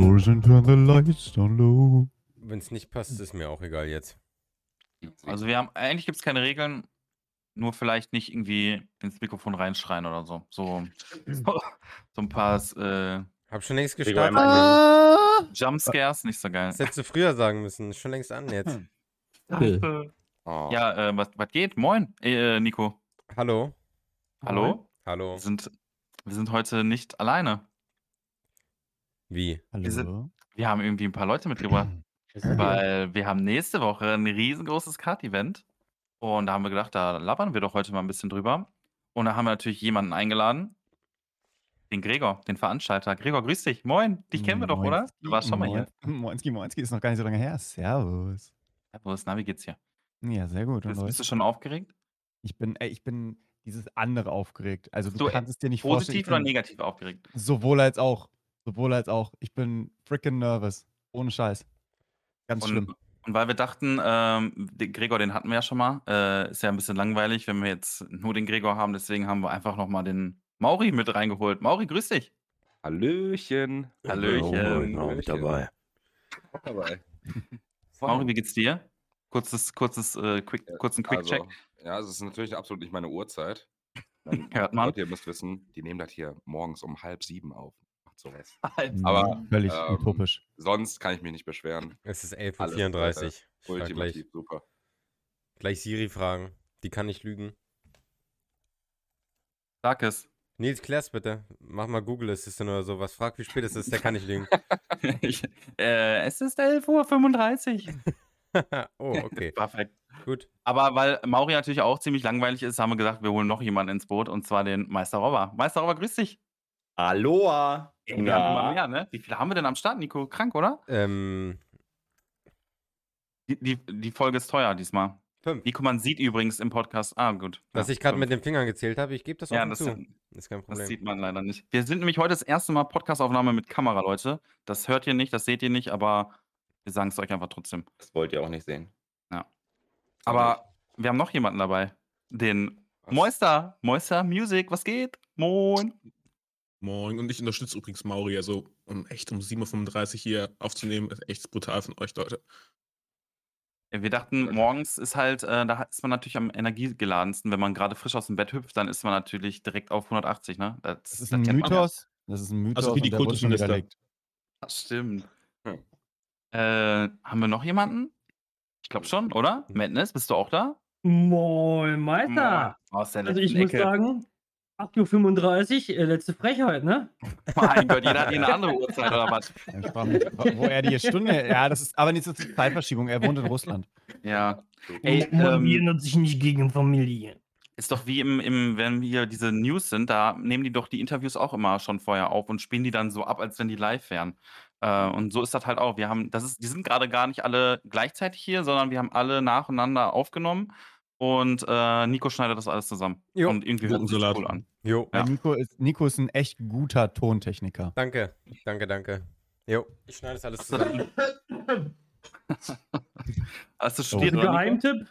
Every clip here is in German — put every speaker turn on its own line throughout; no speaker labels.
doors and turn the lights down low.
Wenn es nicht passt, ist mir auch egal jetzt.
Also wir haben, eigentlich gibt es keine Regeln, nur vielleicht nicht irgendwie ins Mikrofon reinschreien oder so. So, so, so ein paar äh,
Hab schon längst gestartet.
einmal-
Jumpscares, nicht so geil.
Das hättest du früher sagen müssen. Ist schon längst an jetzt.
Oh.
Ja, äh, was, was geht? Moin, äh, Nico.
Hallo?
Hallo?
Hallo?
Wir sind, wir sind heute nicht alleine.
Wie?
Wir sind-
Hallo?
Wir haben irgendwie ein paar Leute mitgebracht, weil wir haben nächste Woche ein riesengroßes Kart-Event. Und da haben wir gedacht, da labern wir doch heute mal ein bisschen drüber. Und da haben wir natürlich jemanden eingeladen. Den Gregor, den Veranstalter. Gregor, grüß dich. Moin. Dich kennen wir doch, oder? Du warst schon mal hier.
Moinski, Moinski ist noch gar nicht so lange her. Servus.
Servus, na, wie geht's dir?
Ja, sehr gut. Und
Bist, bist
euch?
du schon aufgeregt?
Ich bin, ey, ich bin dieses andere aufgeregt. Also du
So, äh,
kannst es dir nicht vorstellen.
Positiv
ich
oder
bin
negativ aufgeregt?
Sowohl als auch. Sowohl als auch. Ich bin freaking nervous. Ohne Scheiß. Ganz schlimm.
Und, und weil wir dachten, ähm, den Gregor, den hatten wir ja schon mal. Äh, ist ja ein bisschen langweilig, wenn wir jetzt nur den Gregor haben. Deswegen haben wir einfach nochmal den Mauri mit reingeholt. Mauri, grüß dich.
Hallöchen.
Hallöchen.
Auch mit dabei. dabei.
Mauri, wie geht's dir? Kurzes, kurzes, äh, quick, kurzen Quick-Check.
Also, ja, es ist natürlich absolut nicht meine Uhrzeit.
Hört man.
Leute, ihr müsst wissen, die nehmen das hier morgens um halb sieben auf. Macht sowas.
Mhm,
aber,
Völlig
ähm,
utopisch.
Sonst kann ich mich nicht beschweren.
Es ist
Alles
11.34 Uhr. Gleich,
Ultimativ super.
gleich Siri fragen. Die kann nicht lügen.
Sag es.
Nils, klär's bitte. Mach mal Google Assistant oder sowas. Frag, wie spät es ist. Der kann nicht lügen.
ich, äh, es ist 11.35 Uhr.
oh, okay.
Perfekt.
Gut.
Aber weil Mauri natürlich auch ziemlich langweilig ist, haben wir gesagt, wir holen noch jemanden ins Boot und zwar den Meister Robber. Meister Robber, grüß dich.
Aloha.
Ey, wir haben immer mehr, ne? Wie viele haben wir denn am Start, Nico? Krank, oder?
Ähm,
Die, die, die Folge ist teuer diesmal.
fünf.
Nico, man sieht übrigens im Podcast. Ah, gut.
Was
Ja,
ich gerade mit den Fingern gezählt habe, ich gebe das
Ja,
offen
das,
zu.
sind-
Ist kein
das
Problem.
sieht man leider nicht. Wir sind nämlich heute das erste Mal Podcastaufnahme mit Kamera, Leute. Das hört ihr nicht, das seht ihr nicht, aber wir sagen es euch einfach trotzdem.
Das wollt ihr auch nicht sehen.
Aber wir haben noch jemanden dabei. Den
Was?
Moister. Moister Music, was geht? Moin.
Moin. Und ich unterstütze übrigens Mauri, also um echt um 7.35 Uhr hier aufzunehmen, ist echt brutal von euch, Leute.
Wir dachten, morgens ist halt, äh, da ist man natürlich am energiegeladensten. Wenn man gerade frisch aus dem Bett hüpft, dann ist man natürlich direkt auf 180, ne? Das,
Das ist
das
ein
man ja.
Mythos. Das ist ein Mythos.
Also wie die Kultusminister.
Das stimmt.
Hm.
Äh, haben wir noch jemanden? Ich glaube schon, oder? Madness, bist du auch da?
Moin, Meister.
Moin. Aus der
Also ich
letzten
muss
Ecke.
sagen, 8.35 Uhr, äh, letzte Frechheit, ne?
Mein Gott, jeder hat hier eine andere Uhrzeit oder was?
Mich, wo er die Stunde. Ja, das ist aber nicht so viel Zeitverschiebung. Er wohnt in Russland.
Ja. Ey,
Man
ähm,
sich nicht gegen Familie.
Ist doch wie im, im, wenn wir diese News sind, da nehmen die doch die Interviews auch immer schon vorher auf und spielen die dann so ab, als wenn die live wären. Äh, und so ist das halt auch. Wir haben, das ist, die sind gerade gar nicht alle gleichzeitig hier, sondern wir haben alle nacheinander aufgenommen und äh, Nico schneidet das alles zusammen.
Jo.
Und irgendwie hört
Gurkensalat.
cool an.
Jo,
Ja.
Nico, ist, Nico ist ein echt guter Tontechniker.
danke. Danke, danke. Jo, ich schneide das alles zusammen.
Hast du
Oh.
studiert, Nico?
Geheimtipp: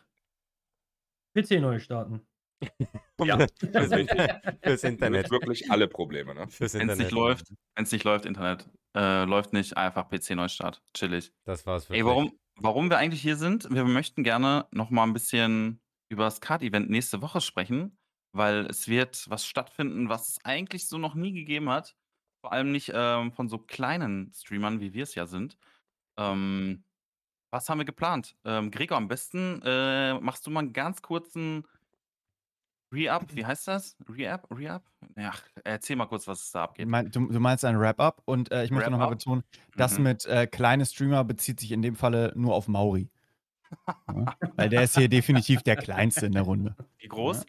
PC neu starten.
Ja.
Fürs, fürs Internet.
wirklich alle Probleme, ne?
Fürs
Wenn es
Internet.
nicht läuft, wenn es nicht läuft, Internet. Äh, läuft nicht, einfach PC Neustart. Chillig.
Das war's für
Ey, warum, warum wir eigentlich hier sind? Wir möchten gerne noch mal ein bisschen über das Card-Event nächste Woche sprechen, weil es wird was stattfinden, was es eigentlich so noch nie gegeben hat. Vor allem nicht ähm, von so kleinen Streamern, wie wir es ja sind. Ähm, was haben wir geplant? Ähm, Gregor, am besten äh, machst du mal einen ganz kurzen Re-Up. Wie heißt das? Re-Up? Re-Up? Ja, erzähl mal kurz, was es da abgeht.
Mein, du, du meinst ein Wrap-up und äh, ich möchte nochmal betonen, das
Mhm.
mit äh, kleine Streamer bezieht sich in dem Falle nur auf Mauri. Ja? Weil der ist hier definitiv der Kleinste in der Runde.
Wie groß?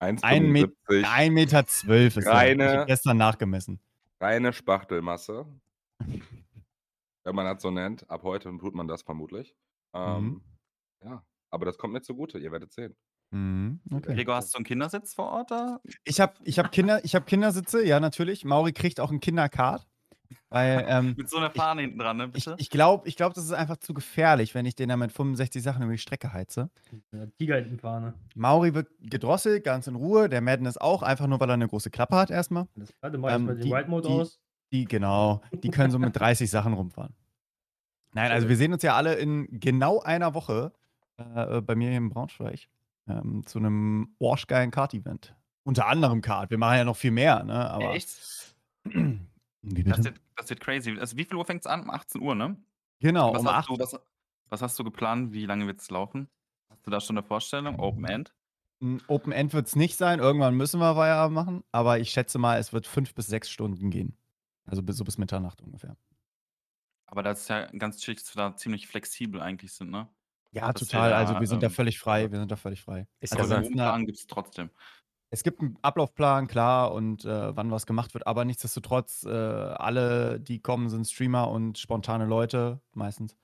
1,75
1,12 Meter zwölf ist er.
Reine-
Ich hab gestern nachgemessen.
reine Spachtelmasse. Wenn man das so nennt. Ab heute tut man das vermutlich. Ähm,
Mhm.
Ja, aber das kommt mir zugute, ihr werdet sehen.
Mhm, okay.
Gregor, hast du einen Kindersitz vor Ort da?
Ich habe ich hab Kinder, ich hab Kindersitze, ja, natürlich. Mauri kriegt auch einen Kindercard. Weil ähm,
Mit so einer Fahne hinten dran, ne,
ich,
bitte?
ich glaube, ich glaub, das ist einfach zu gefährlich, wenn ich den da mit 65 Sachen über die Strecke heize.
Ja, Tigerhändenfahne.
Mauri wird gedrosselt, ganz in Ruhe. Der Madness auch, einfach nur, weil er eine große Klappe hat erstmal.
Das warte mal
Ähm,
erstmal den
die-
White Mode
die-
aus.
Die, genau, die können so mit 30 Sachen rumfahren. Nein, also wir sehen uns ja alle in genau einer Woche äh, bei mir hier in Braunschweig ähm, zu einem arschgeilen Kart-Event. Unter anderem Kart. Wir machen ja noch viel mehr, ne? Aber
Echt?
Wie
Das
bitte?
wird, das wird crazy. Also wie viel Uhr fängt es an? Um 18 Uhr, ne?
Genau,
was,
um
hast
8
du, was, was hast du geplant? Wie lange wird es laufen? Hast du da schon eine Vorstellung? Open End?
Open End wird es nicht sein. Irgendwann müssen wir Feierabend machen. Aber ich schätze mal, es wird fünf bis sechs Stunden gehen. Also so bis Mitternacht ungefähr.
Aber das ist ja ganz chillig, dass wir da ziemlich flexibel eigentlich sind, ne?
Ja,
Dass wir
total.
da,
also wir sind da
ähm,
völlig frei. Wir sind da völlig frei.
Ist
Also wir da-
Plan gibt es trotzdem.
Es gibt einen Ablaufplan, klar, und äh, wann was gemacht wird, aber nichtsdestotrotz, äh, alle, die kommen, sind Streamer und spontane Leute, meistens.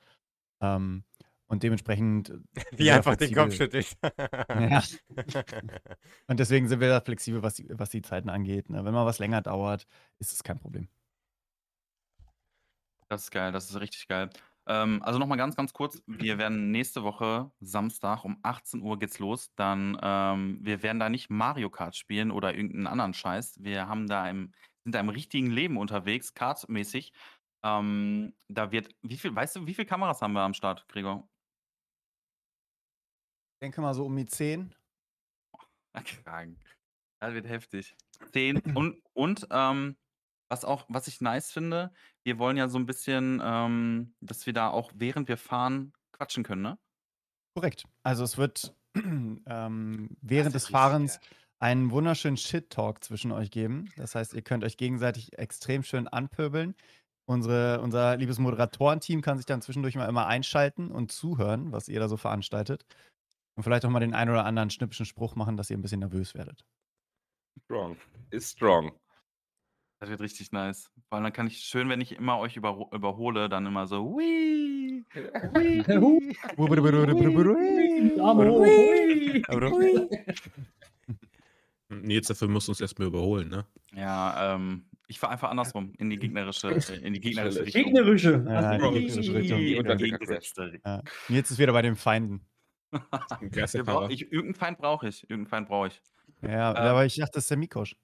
Ähm, und dementsprechend. äh,
Wie einfach den Kopf
flexibel.
schüttelt.
Ja. Und deswegen sind wir da flexibel, was die, was die Zeiten angeht. Ne? Wenn mal was länger dauert, ist es kein Problem.
Das ist geil, das ist richtig geil. Ähm, also nochmal ganz, ganz kurz. Wir werden nächste Woche, Samstag, um 18 Uhr geht's los. Dann, ähm, wir werden da nicht Mario Kart spielen oder irgendeinen anderen Scheiß. Wir haben da im, sind da im richtigen Leben unterwegs, kartmäßig. Ähm, da wird, wie viel, weißt du, wie viele Kameras haben wir am Start, Gregor?
Ich denke mal so um die 10.
Krank. Das wird heftig. Zehn. Und, und ähm, was auch, was ich nice finde, wir wollen ja so ein bisschen, ähm, dass wir da auch während wir fahren quatschen können, ne?
Korrekt. Also es wird ähm, während des
ist richtig
Fahrens
geil.
einen wunderschönen Shit-Talk zwischen euch geben. Das heißt, ihr könnt euch gegenseitig extrem schön anpöbeln. Unsere, unser liebes Moderatorenteam kann sich dann zwischendurch mal immer einschalten und zuhören, was ihr da so veranstaltet. Und vielleicht auch mal den einen oder anderen schnippischen Spruch machen, dass ihr ein bisschen nervös werdet.
Strong. Ist strong.
Das wird richtig nice. Weil dann kann ich schön, wenn ich immer euch überro- überhole, dann immer so, Wii.
Nils, dafür musst du uns erstmal überholen, ne?
Ja, ähm, ich fahre einfach andersrum in die gegnerische, äh, in die gegnerische. Richtung.
Gegnerische.
Ja,
Also,
die gegnerische Richtung.
Die
Unterweger
entgegengesetzte
Ja. Jetzt ist wieder bei den Feinden.
Ich, irgendeinen Feind brauche ich. Irgendeinen Feind brauche ich.
Ja,
Ähm.
aber ich dachte, das ist der Mikosch.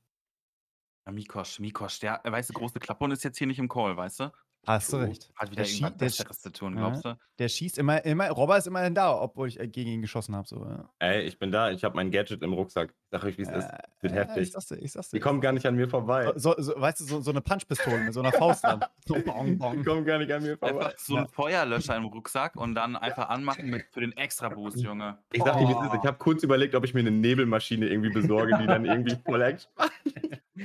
Ja, Mikosch, Mikosch, der, äh, weißt du, große Klappe und ist jetzt hier nicht im Call, weißt du?
Hast du recht.
Hat wieder
Der
irgendwas Besseres zu tun, glaubst du?
Der schießt immer, immer, Robber ist immerhin da, obwohl ich äh, gegen ihn geschossen habe. So, ja.
Ey, ich bin da, ich habe mein Gadget im Rucksack. Sag euch, wie es ist. Wird
Äh,
heftig.
Ich sag's dir, ich sag's dir.
Die kommen gar nicht an mir vorbei.
so, so, weißt du, so, so eine Punchpistole mit so einer Faust dran. So, bong,
Die
bong.
kommen gar nicht an mir vorbei.
Einfach so ein Feuerlöscher im Rucksack und dann einfach anmachen mit, für den Extra-Boost, Junge.
Ich sag dir, wie es ist. Ich habe kurz überlegt, ob ich mir eine Nebelmaschine irgendwie besorge, die dann irgendwie voll macht.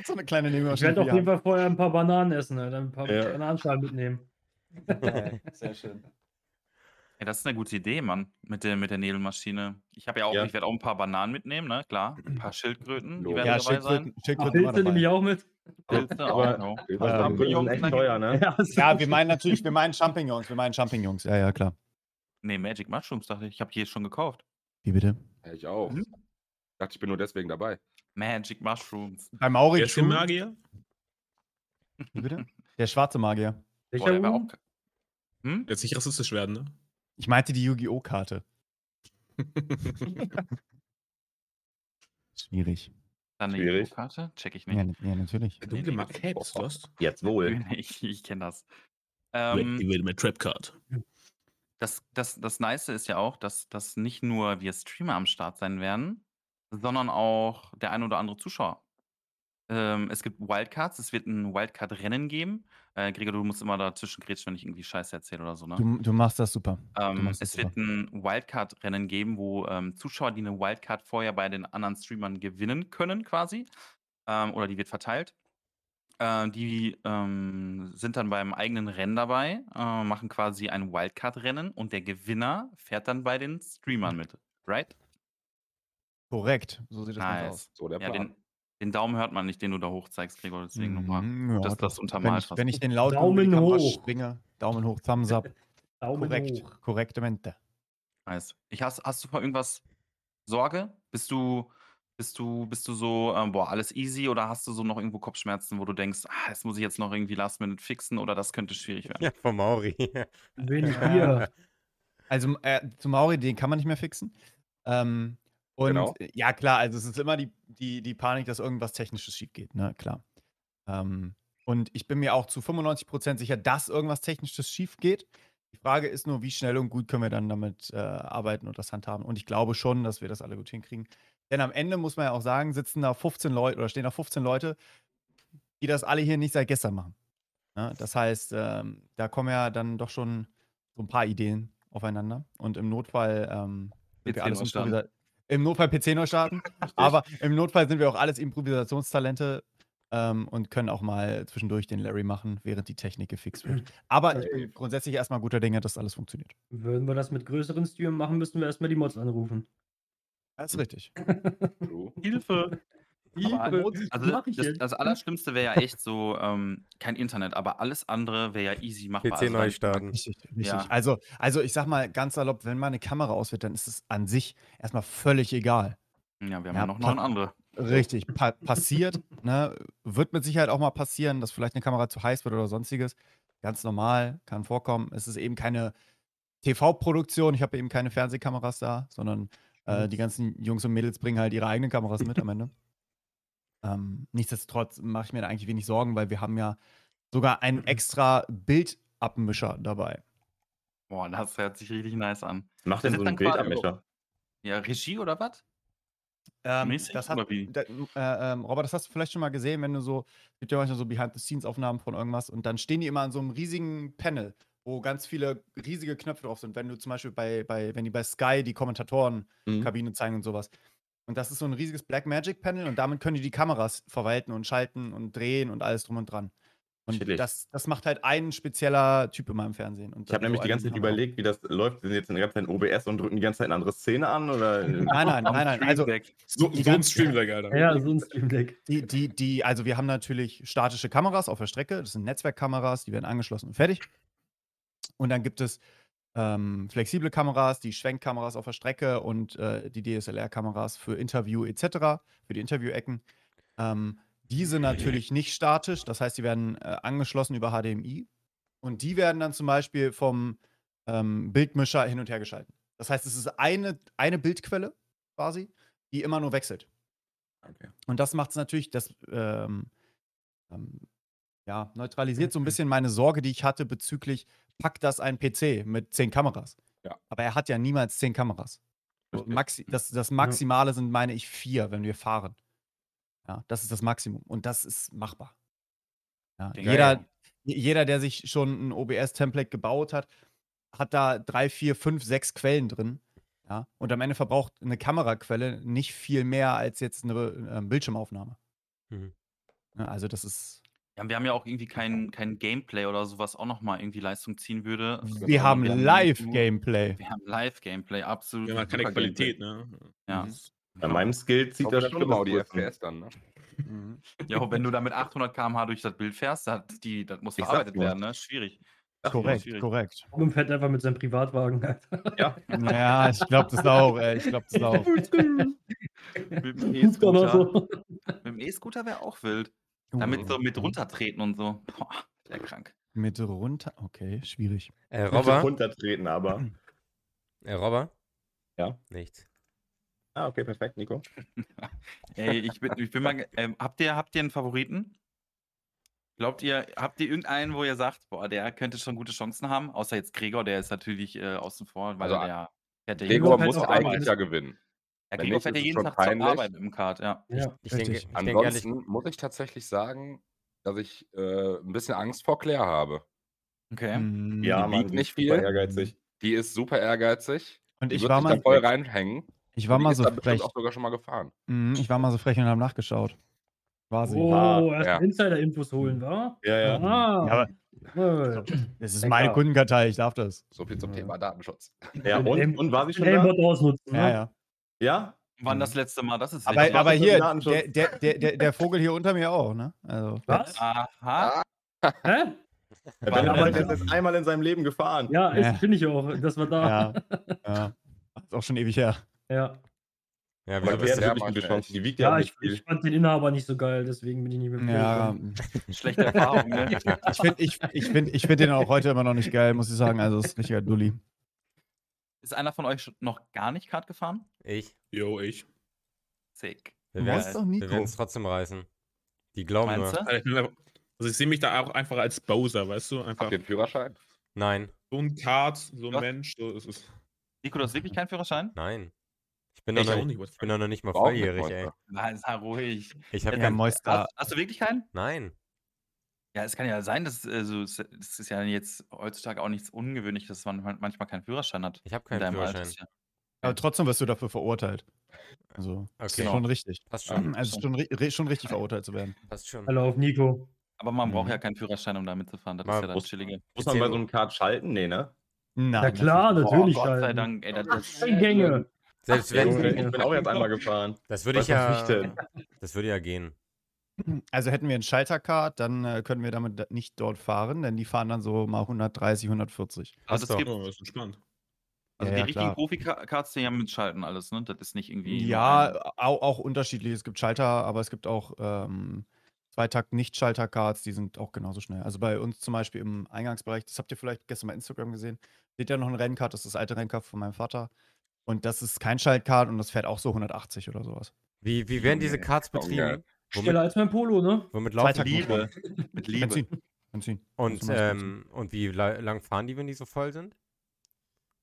So eine kleine
Ich
Nebenmaschine.
werde auf jeden
die
Fall vorher ein paar Bananen essen, ne? dann ein paar
Ja.
Bananenschalen mitnehmen.
Sehr schön.
Ja, das ist eine gute Idee, Mann, mit der, mit der Nebelmaschine. Ich habe ja auch,
Ja.
ich werde auch ein paar Bananen mitnehmen, ne? Klar. Ein paar Schildkröten, die werden
Ja,
dabei sein.
Schildkröten, Schildkröten immer
Pilze nehme ich
dabei.
auch mit.
Pilze
Aber- sind echt teuer, ne?
Ja,
Ja, wir meinen natürlich, wir meinen Champignons, wir meinen Champignons. Ja, ja, klar.
Nee, Magic Mushrooms, dachte ich. Ich habe die jetzt schon gekauft.
Wie bitte?
Ja, ich auch.
Mhm.
Dachte, ich bin nur deswegen dabei.
Magic Mushrooms.
Bei Mauri
Wer ist der
True-
Magier?
Wie bitte? Der schwarze Magier.
Boah, der war
Ruhm?
auch. Hm?
Jetzt nicht rassistisch werden, ne?
Ich meinte die Yu-Gi-Oh! Karte. Schwierig.
Dann eine
Schwierig.
Karte? Check ich
Ja,
nicht.
ja, natürlich.
Du gemacht hättest, was?
Jetzt wohl.
Ich, ich kenne das.
Ähm, ich will mit Trapcard.
das, das, das Nice ist ja auch, dass, dass nicht nur wir Streamer am Start sein werden, sondern auch der ein oder andere Zuschauer. Ähm, es gibt Wildcards, es wird ein Wildcard-Rennen geben. Äh, Gregor, du musst immer dazwischen grätschen, wenn ich irgendwie Scheiße erzähle oder so, ne?
Du, du machst das super.
Ähm,
machst das
es wird ein Wildcard-Rennen geben, wo ähm, Zuschauer, die eine Wildcard vorher bei den anderen Streamern gewinnen können, quasi. Ähm, oder die wird verteilt. Äh, die ähm, sind dann beim eigenen Rennen dabei, äh, machen quasi ein Wildcard-Rennen und der Gewinner fährt dann bei den Streamern mit. Right?
Korrekt. So sieht das Ganze aus.
Nice.
So der
Ja,
Plan.
den, den Daumen hört man nicht, den du da hoch zeigst, Gregor. Deswegen nochmal.
Mhm, ja,
dass das
wenn
untermalt hast.
wenn ich den laut
Daumen hoch.
schwinge, Daumen hoch, Thumbs up.
Daumen
Korrekt.
hoch.
Korrektamente.
Nice. Ich hast, hast du vor irgendwas Sorge? Bist du, bist du, bist du so, ähm, boah, alles easy oder hast du so noch irgendwo Kopfschmerzen, wo du denkst, ah, das muss ich jetzt noch irgendwie last minute fixen oder das könnte schwierig werden?
Ja, vom Mauri.
Wenig Bier.
Also äh, zu Mauri, den kann man nicht mehr fixen. Ähm, und
Genau.
ja, klar, also es ist immer die, die, die Panik, dass irgendwas Technisches schief geht, ne? Klar. Ähm, Und ich bin mir auch zu 95% sicher, dass irgendwas Technisches schief geht. Die Frage ist nur, wie schnell und gut können wir dann damit äh, arbeiten und das handhaben. Und ich glaube schon, dass wir das alle gut hinkriegen. Denn am Ende muss man ja auch sagen, sitzen da 15 Leute oder stehen da 15 Leute, die das alle hier nicht seit gestern machen. Ja, das heißt, ähm, da kommen ja dann doch schon so ein paar Ideen aufeinander. Und im Notfall ähm, sind wir
PC
alles im Notfall PC neu starten. aber im Notfall sind wir auch alles Improvisationstalente ähm, und können auch mal zwischendurch den Larry machen, während die Technik gefixt wird. Aber ich bin grundsätzlich erstmal guter Dinge, dass alles funktioniert.
Würden wir das mit größeren Streamen machen, müssten wir erstmal die Mods anrufen.
Das ist richtig.
Hilfe! Aber, also das, das Allerschlimmste wäre ja echt so, ähm, kein Internet, aber alles andere wäre ja easy machbar.
PC
Also
neu starten.
Richtig, richtig.
Ja.
Also, also ich sag mal ganz salopp, wenn mal eine Kamera aus wird, dann ist es an sich erstmal völlig egal.
Ja, wir haben
Ja,
ja, noch
pa-
neun andere.
Richtig, pa passiert, ne? Wird mit Sicherheit auch mal passieren, dass vielleicht eine Kamera zu heiß wird oder sonstiges. Ganz normal, kann vorkommen. Es ist eben keine TV-Produktion, ich habe eben keine Fernsehkameras da, sondern äh, die ganzen Jungs und Mädels bringen halt ihre eigenen Kameras mit am Ende. Ähm, nichtsdestotrotz mache ich mir da eigentlich wenig Sorgen, weil wir haben ja sogar einen extra Bildabmischer dabei.
Boah, das hört sich richtig nice an.
Was macht denn so ein Bildermischer?
Ja, Regie oder was?
Ähm,
Mäßig
das hat,
oder wie?
Da, äh, ähm, Robert, das hast du vielleicht schon mal gesehen, wenn du so, es gibt ja manchmal so Behind-the-Scenes-Aufnahmen von irgendwas und dann stehen die immer an so einem riesigen Panel, wo ganz viele riesige Knöpfe drauf sind. Wenn du zum Beispiel bei, bei wenn die bei Sky die Kommentatorenkabine
Mhm.
zeigen und sowas. Und das ist so ein riesiges Blackmagic-Panel und damit können die die Kameras verwalten und schalten und drehen und alles drum und dran. Und
Chillig.
das, das macht halt ein spezieller Typ in meinem Fernsehen. Und
Ich habe
so
nämlich die ganze Zeit
Kamera.
überlegt, wie das läuft. Wir sind jetzt die ganze Zeit in OBS und drücken die ganze Zeit eine andere Szene an oder?
Nein, nein, nein, nein. Also,
Stream-Deck.
So, so ein
ganze-
Stream Deck, Alter.
Ja, so ein Stream Deck.
Die, die, die, also wir haben natürlich statische Kameras auf der Strecke. Das sind Netzwerkkameras, die werden angeschlossen und fertig. Und dann gibt es ähm, flexible Kameras, die Schwenkkameras auf der Strecke und äh, die DSLR-Kameras für Interview etc., für die Interviewecken. Ähm, diese natürlich nicht statisch, das heißt, die werden äh, angeschlossen über HDMI und die werden dann zum Beispiel vom ähm, Bildmischer hin und her geschalten. Das heißt, es ist eine, eine Bildquelle quasi, die immer nur wechselt.
Okay.
Und das macht es natürlich, das ähm, ähm, ja, neutralisiert so ein bisschen meine Sorge, die ich hatte bezüglich, packt das ein PC mit zehn Kameras.
Ja.
Aber er hat ja niemals zehn Kameras. Maxi das, das Maximale sind, meine ich, vier, wenn wir fahren. Ja, das ist das Maximum. Und das ist machbar. Ja, jeder, jeder, der sich schon ein OBS-Template gebaut hat, hat da drei, vier, fünf, sechs Quellen drin. Ja, und am Ende verbraucht eine Kameraquelle nicht viel mehr als jetzt eine äh, Bildschirmaufnahme.
Mhm.
Ja, also das ist.
Ja, wir haben ja auch irgendwie kein, kein Gameplay oder sowas auch nochmal irgendwie Leistung ziehen würde.
Wir haben
wir haben
Live-Gameplay.
Wir haben Live-Gameplay, absolut.
Ja, man hat keine Qualität, ne?
Ja.
Bei meinem Skill zieht das schon
mal die. FPS dann, ne?
ja, auch wenn du da mit 800 km/h durch das Bild fährst, das, die, das muss
Ich
verarbeitet werden, ne? Schwierig.
Korrekt,
schwierig.
korrekt.
Robin fährt einfach mit seinem Privatwagen. Alter.
Ja,
Ja, ich glaube das auch, ey. Ich glaube das auch.
Mit dem E-Scooter
so.
mit dem E-Scooter wäre auch wild. Damit so mit runtertreten und so. Boah, sehr krank.
Mit runter. Okay, schwierig.
Äh,
Robber?
Robber?
runtertreten, aber.
Äh, Robber?
Ja?
Nichts.
Ah, okay, perfekt, Nico.
Ey, ich bin, ich bin mal. Ähm, habt, ihr, habt ihr einen Favoriten? Glaubt ihr, habt ihr irgendeinen, wo ihr sagt, boah, der könnte schon gute Chancen haben? Außer jetzt Gregor, der ist natürlich äh, außen vor, weil
Also,
er der. der,
Gregor muss eigentlich
ein.
ja gewinnen.
Ja,
wenn ist es
jeden Tag zur
peinlich.
Arbeit im Kart, ja.
Ja.
Ich denke, ich denke ehrlich,
Ansonsten muss ich tatsächlich sagen, dass ich äh, ein bisschen Angst vor Claire habe.
Okay.
Mm,
Ja,
die wiegt
die
nicht
ist super
viel.
ehrgeizig.
Die ist super ehrgeizig.
Und
Die
ich
wird
war
sich da
mal,
voll reinhängen.
ich war
die
mal so frech.
auch sogar schon mal gefahren.
Mm, Ich war mal so frech und habe nachgeschaut. War sie.
Oh, erst
Ja.
Insider-Infos holen, wa?
Ja, ja.
Ah.
Ja, aber das ist meine. Kundenkartei, ich darf das.
So viel zum. Thema Datenschutz.
Ja, und, und war sie schon da?
Ausnutzen.
Ja,
ne?
ja.
Ja?
Wann das letzte Mal? Das ist
Aber,
wichtig.
aber hier, der, der, der, der, der Vogel hier unter mir auch, ne? Also,
Was?
Aha.
Hä?
Der Ben
denn?
ist jetzt einmal in seinem Leben gefahren.
Ja,
Ja.
ist, bin ich auch. Das war da.
ja. ja. Ist auch schon ewig her.
Ja,
ja, wieso bist du,
sehr
gute
mal
Chancen. Die wiegt ja,
ja
nicht
ich,
viel.
ich fand den Inhaber nicht so geil, deswegen bin ich nicht mehr
Ja,
Schlechte Erfahrung, ne?
ich finde ich, ich find, ich find den auch heute immer noch nicht geil, muss ich sagen. Also, ist richtiger Dulli.
Ist einer von euch noch gar nicht Kart gefahren?
ich?
Yo, ich.
Sick.
Wir
Du
werden
wolltest doch Nico.
es trotzdem reißen. Die glauben
Meinst
nur.
du?
Einfach, Also ich sehe mich da auch einfach als Bowser, weißt du? Einfach
Habt ihr einen Führerschein?
Nein,
so ein Kart, so ein? Mensch. So ist es.
Nico, du hast wirklich keinen Führerschein?
nein. Ich bin, doch
Ich
noch,
auch
nicht, ich bin doch noch nicht mal volljährig, ey.
Nein, sei ruhig.
Ich habe
Ja,
Ja,
kein.
Moista.
Hast, hast du wirklich keinen?
Nein.
Ja, es kann ja sein, dass also, es es ist ja jetzt heutzutage auch nichts Ungewöhnliches, dass man man- manchmal keinen Führerschein hat.
Ich habe
in
keinen
deinem
Führerschein.
Alter. Ist ja-
Aber trotzdem wirst du dafür verurteilt. Also, das
Okay.
ist schon richtig.
Passt schon.
Also, es ist schon, ri- ri- schon richtig verurteilt zu werden.
Passt schon.
Hallo auf Nico.
Aber man braucht
Mhm.
ja keinen Führerschein, um da mitzufahren. Das
Mal
ist ja das
muss-
Chillige.
Muss man bei so einem Kart schalten? Nee, ne?
Nein,
Ja klar,
Boah,
natürlich.
Gott sei. Dank, ey, das, das,
Gänge.
Selbst wenn.
Junge, ich bin auch jetzt einmal gefahren.
Das würde ich
Was
ja.
denn?
Das würde ja gehen.
Also hätten wir einen Schalterkart, dann äh, können wir damit da- nicht dort fahren, denn die fahren dann so mal 130, 140.
also
doch.
gibt,
Oh, das ist entspannt.
also
Ja,
die
ja,
richtigen
klar.
Profi-Cards, die haben mit Schalten alles, ne? Das ist nicht irgendwie.
Ja, auch, auch unterschiedlich. Es gibt Schalter, aber es gibt auch ähm, Zweitakt-Nicht-Schalter-Cards, die sind auch genauso schnell. Also bei uns zum Beispiel im Eingangsbereich, das habt ihr vielleicht gestern bei Instagram gesehen, seht ihr noch ein Rennkart, das ist das alte Rennkart von meinem Vater. Und das ist kein Schaltkart und das fährt auch so 180 oder sowas.
Wie, wie werden diese Cards betrieben?
Schneller als mein Polo, ne?
womit laufen die?
Liebe. Mit Liebe.
Benzin. Benzin.
Und, ähm, und wie la lang fahren die, wenn die so voll sind?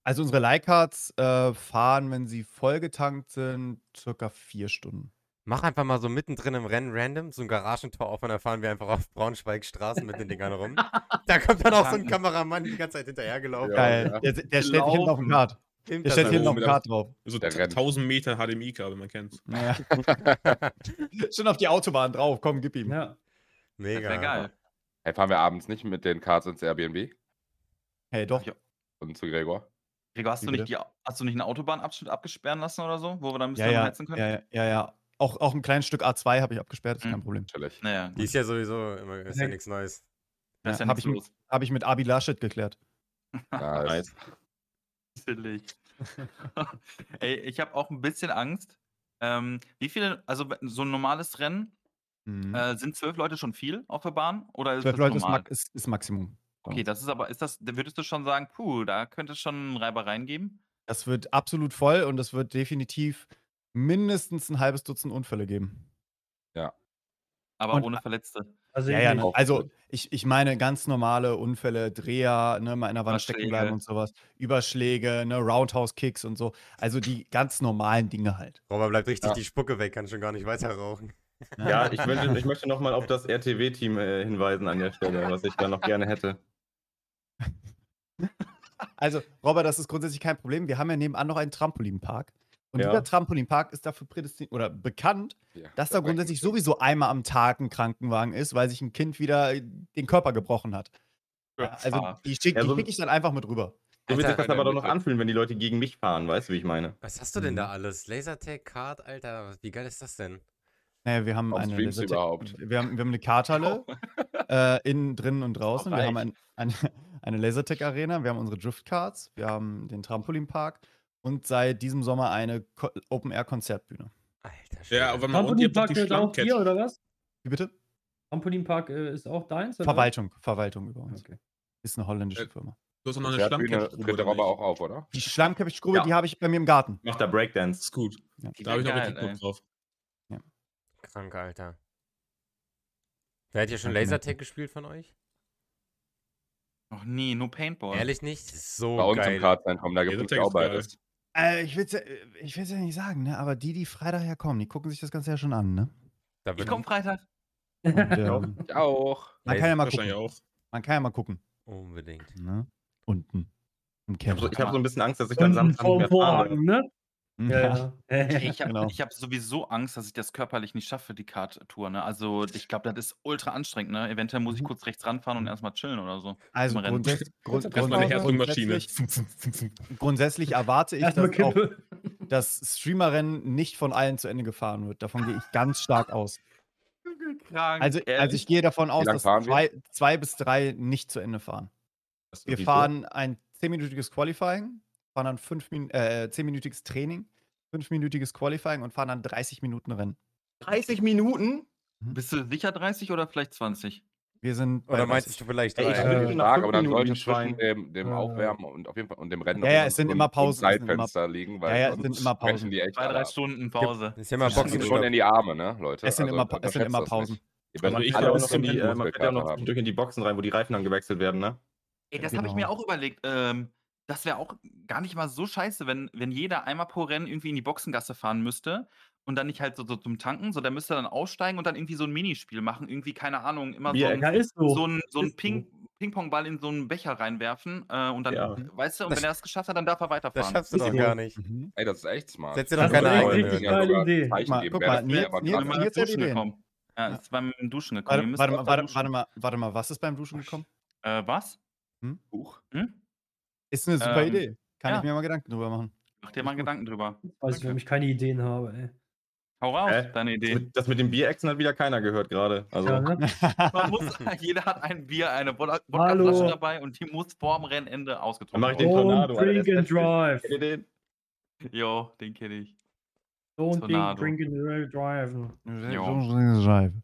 Also unsere Leihcards äh, fahren, wenn sie vollgetankt sind, circa vier Stunden.
Mach einfach mal so mittendrin im Rennen random so ein Garagentor auf und dann fahren wir einfach auf Braunschweig Straßen mit den Dingern rum. Da kommt dann auch so ein Kameramann die ganze Zeit hinterhergelaufen.
Ja,
Geil.
ja.
Der, der steht hinten auf dem Kart. Der
das
steht auf
oben.
dem Kart drauf.
So
Der rennt.
1000 Meter HDMI-Kabel, man kennt's.
Naja. Schon auf die Autobahn drauf. Komm, gib ihm.
Ja.
Das
Mega.
wäre geil.
Hey, fahren wir abends nicht mit den Cards ins Airbnb
Hey, doch.
Und zu Gregor?
Gregor, hast
Wie
du, nicht
bitte?
die, hast du nicht einen Autobahnabschnitt abgesperren lassen oder so, wo wir dann ein bisschen
ja,
heizen können?
ja, ja, ja, ja. Auch, auch ein kleines Stück A2 habe ich abgesperrt, ist
Mhm.
kein Problem.
Chillig.
Naja,
Die ist ja sowieso immer ist ja nichts Neues.
da ist ja,
Ja, hab
nichts
ich. Habe ich mit Abi Laschet geklärt.
Nice.
Chillig. Ey, ich habe auch ein bisschen Angst. Ähm, wie viele, also so ein normales Rennen,
Mhm.
äh, sind zwölf Leute schon viel auf der Bahn? Oder ist
Zwölf
das
Leute ist, ist, ist Maximum.
Okay, das ist aber, ist das, da würdest du schon sagen, puh, da könnte es schon Reibereien geben?
Das wird absolut voll und es wird definitiv mindestens ein halbes Dutzend Unfälle geben.
Aber
Und-
ohne Verletzte.
Also
Ja, ja,
ich-
ne, also ich, ich meine ganz normale Unfälle, Dreher, ne, mal in der Wand stecken bleiben und sowas, Überschläge, ne, Roundhouse-Kicks und so. Also die ganz normalen Dinge halt.
Robert bleibt richtig
Ja.
die Spucke weg, kann schon gar nicht weiter rauchen.
Ja, ich, möchte, ich möchte nochmal auf das RTW-Team äh, hinweisen an der Stelle, was ich da noch gerne hätte.
Also, Robert, das ist grundsätzlich kein Problem. Wir haben ja nebenan noch einen Trampolinpark. Und
Ja.
dieser Trampolinpark ist dafür prädestiniert oder bekannt,
Ja,
dass da grundsätzlich sowieso einmal am Tag ein Krankenwagen ist, weil sich ein Kind wieder den Körper gebrochen hat. Ja, also die schicke
Ja, so-
schick ich dann einfach mit rüber.
So wird sich das aber doch noch anfühlen, wenn die Leute gegen mich fahren, weißt du, wie ich meine?
Was hast du denn da
Mhm.
alles? Lasertag, Card, Alter, wie geil ist das denn?
Naja, wir haben
Warum
eine
streamst du
Lasertag-
überhaupt?
Wir haben, wir haben eine Karthalle, äh, innen, drinnen und draußen. Wir haben ein, ein, eine Lasertag-Arena, wir haben unsere Driftcards, wir haben den Trampolinpark und seit diesem Sommer eine Ko- Open-Air-Konzertbühne.
Alter,
Ja,
Schwede.
aber man und doch
Trampolinpark
die
gehört auch hier, oder was?
Wie bitte?
Trampolinpark äh, ist auch deins? Oder?
Verwaltung, Verwaltung über uns.
Okay.
Ist eine holländische
Äh,
Firma.
Du hast noch eine
tritt der Robber auch auf, oder?
Die Schlammkeppichgrube,
Ja.
die habe ich bei mir im Garten.
Macht da Breakdance.
ist gut.
Ja.
Die
Da habe ich noch richtig
geil,
Bock
ey.
drauf.
Krank, Alter. Wer hat hier schon
Ja.
Lasertag gespielt von euch?
Noch nie, nur Paintball.
Ehrlich nicht? Das ist so
Bei uns
geil.
im Kartzentrum, da gibt es auch
geil.
beides.
Äh, ich will es ja, ich will's ja nicht sagen, ne? aber die, die Freitag herkommen, die gucken sich das Ganze ja schon an. Ne?
Da
Ich komme Freitag.
Und, ähm,
Ich auch.
man, kann ja mal gucken.
auch.
man kann ja mal gucken.
unbedingt.
Ne? Unten. Im
Ich habe so, hab so ein bisschen Angst, dass ich dann Samstag nicht mehr fahre.
Ne?
Ja.
Ja, ja.
Ich habe
Genau.
hab sowieso Angst, dass ich das körperlich nicht schaffe, die Kart-Tour. Ne? Also ich glaube, das ist ultra anstrengend. Ne? Eventuell muss ich
Mhm.
kurz rechts ranfahren und erstmal chillen oder so.
Also grundsätzlich, grund,
Erstmal eine
grund,
Herzrhythmaschine.
grundsätzlich, grundsätzlich erwarte ich, dass auch das Streamerrennen nicht von allen zu Ende gefahren wird. Davon gehe ich ganz stark aus.
Krank,
Also, also ich gehe davon aus, dass zwei, zwei bis drei nicht zu Ende fahren. Wir fahren ein 10-minütiges Qualifying, fahren dann 5 Min äh, 10-minütiges Training, 5-minütiges Qualifying und fahren dann 30 Minuten Rennen.
so. 30 Minuten?
Bist du sicher 30 oder vielleicht 20?
Wir sind
Oder
30.
meinst du vielleicht
Ey, ich
Äh,
fünf
aber dann sollte zwischen dem, dem
Äh.
Aufwärmen und auf jeden Fall und dem Rennen
Ja,
noch
ja,
immer
es sind immer Pausen, immer-
Zeitfenster liegen, weil
Ja, ja, es sind immer Pausen.
Die echt
Zwei, drei. Stunden Pause.
Ist ja mal
Das
Boxen
schon in die Arme, ne, Leute?
Es sind
Also,
immer, es sind immer
das
Pausen.
Also ich das
ja auch noch in die, äh, man fährt ja noch zwischendurch in die Boxen rein, wo die Reifen dann gewechselt werden, ne?
Ey, das habe ich mir
Genau.
auch überlegt. Ähm, das wäre auch gar nicht mal so scheiße, wenn, wenn jeder einmal pro Rennen irgendwie in die Boxengasse fahren müsste und dann nicht halt so, so zum Tanken, so der müsste dann aussteigen und dann irgendwie so ein Minispiel machen. Irgendwie, keine Ahnung, immer so
Bier-
ein,
Ja, so.
so ein, so ein
so.
Ping, Ping-Pong-Ball in so einen Becher reinwerfen äh, und dann,
Ja.
weißt du, und
Das-
wenn er es geschafft hat, dann darf er
Das
weiterfahren.
schaffst du doch
so.
gar nicht.
Mhm.
Ey, das ist echt smart.
Setz dir
Das
doch keine
ist echt
eigene.
richtig geile Idee.
Mal, guck mal,
das
jetzt Ideen.
gekommen. Ja,
Ja.
ist beim Duschen gekommen.
Warte, warte, warte, warte, mal, warte mal, was ist beim Duschen gekommen?
Äh, was?
Huch.
Hm?
Ist eine super
Ähm,
Idee. Kann
ja.
ich mir mal Gedanken drüber machen.
Mach dir mal Gedanken drüber.
Weiß ich, warum ich keine Ideen habe, ey.
Hau raus,
Hä?
deine
Das
Idee.
mit, das mit dem Bierechsen hat wieder keiner gehört gerade. Also,
Ja, ne?
Man muss, jeder hat ein Bier, eine
Hallo.
Wodkaflasche dabei und die muss vorm Rennende
Dann
ausgetrunken
mach ich den
werden.
Tornado, Alter,
drink and
ist
drive.
Kennt ihr den?
Jo, den kenne ich.
Don't
Tornado.
drink and drive.
Drive.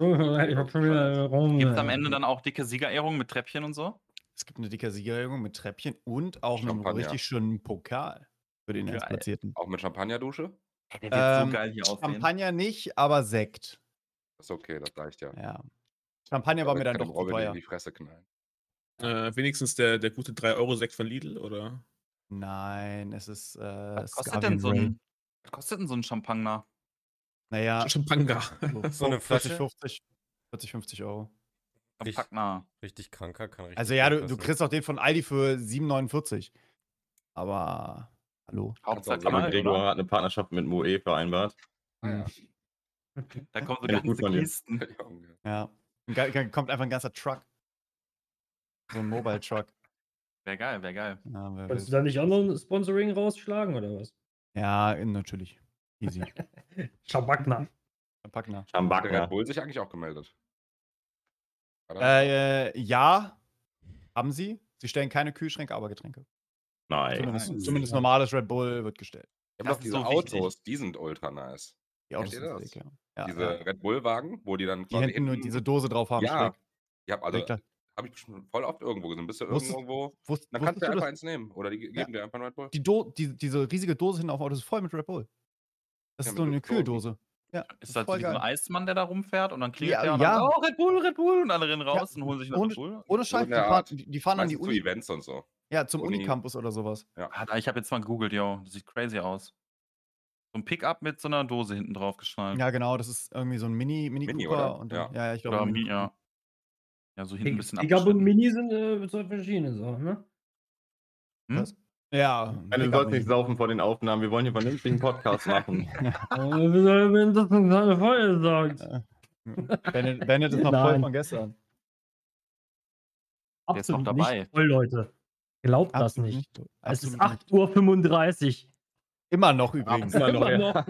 Ich hab schon wieder rum.
Gibt es am Ende dann auch dicke Siegerehrungen mit Treppchen und so?
Es gibt eine dicke Siegerehrung mit Treppchen und auch einen richtig schönen Pokal für den
Geil.
Erstplatzierten.
Auch mit Champagnerdusche?
Der wird
Ähm,
so geil hier aussehen.
Champagner nicht, aber Sekt.
Ist okay, das reicht ja.
Ja. Champagner war mir dann doch
dem
zu
Robin
teuer.
in die Fresse knallen.
Äh, wenigstens der, der gute 3-Euro-Sekt von Lidl, oder?
Nein, es ist. Äh,
Was kostet
Scavian
denn so ein, was kostet denn so ein Champagner?
Naja,
Champagner.
So eine
40,
Flasche?
50, 40, 50 Euro.
Ich-
Champagner.
Richtig kranker, kann richtig
Also ja, du, du kriegst auch den von Aldi für 7,49. Aber hallo.
Hauptsache
Gregor
oder?
hat eine Partnerschaft mit Moe vereinbart.
Ah, ja.
Da kommen so ganze. Kisten.
Ja. Ge- kommt einfach ein ganzer Truck. So ein Mobile Truck.
Wäre geil, wäre geil.
Ja, wer
Kannst du da nicht auch noch ein Sponsoring rausschlagen oder was?
ja natürlich. Easy.
Schabakna.
Packner.
Hat der
Schambakner.
Red Bull sich eigentlich auch gemeldet?
Äh, ja, haben sie. Sie stellen keine Kühlschränke, aber Getränke.
Nein.
Zumindest, zumindest normales Red Bull wird gestellt.
Ich
das
hab doch
ist
diese
so wichtig.
Autos, die sind ultra nice.
Die Autos sind
das?
sick, ja. ja,
diese
ja.
Red Bull-Wagen, wo die dann
Die hinten nur diese Dose drauf haben.
Ja,
schräg.
Ja, also
Schräg da.
habe ich schon voll oft irgendwo gesehen. Bist du
Wusstest-
irgendwo,
Wusst,
dann kannst du einfach
dass
eins nehmen. Oder die geben
Ja.
dir einfach einen Red Bull.
die Do die, diese riesige Dose hinten auf dem Auto ist voll mit Red Bull. Das
Ja,
ist so eine
Dosen.
Kühldose. Ja,
Ist das
voll
wie so ein. Eismann, der da rumfährt und dann klingelt
Ja,
der und
ja.
dann, oh, Red Bull, Red Bull und alle rennen raus und holen sich eine
ohne-
Red Bull.
Ohne Scheiß, die fahren, die, die fahren an die
Meistens zu
Uni.
Events und so.
Ja, zum
Uni.
Unicampus oder sowas.
Alter, ich habe jetzt mal gegoogelt, yo. Das sieht crazy aus. So ein Pickup mit so einer Dose hinten drauf geschnallt.
Ja, genau, das ist irgendwie so ein Mini, Mini,
Mini,
Cooper.
oder?
Und
Ja.
dann, ja. ja, ich glaube.
Oder
Mini
Mi, ja. Ja, so hinten ein bisschen
Ich glaube. Mini sind äh, so verschiedene Sachen, ne?
Hm?
Was? Ja.
Nein, du
Pickup
sollst
Mini.
nicht saufen vor den Aufnahmen. Wir wollen hier vernünftigen Podcast machen.
Wenn das eine kleine Feuer sagt?
Bennett, Bennett ist noch voll
Nein.
von gestern.
Der ist noch
Absolut
dabei.
nicht voll, Leute. Glaubt das
Absolut
nicht.
nicht.
Es ist
Absolut nicht.
8.35 Uhr.
Immer noch übrigens.
Immer noch, ja.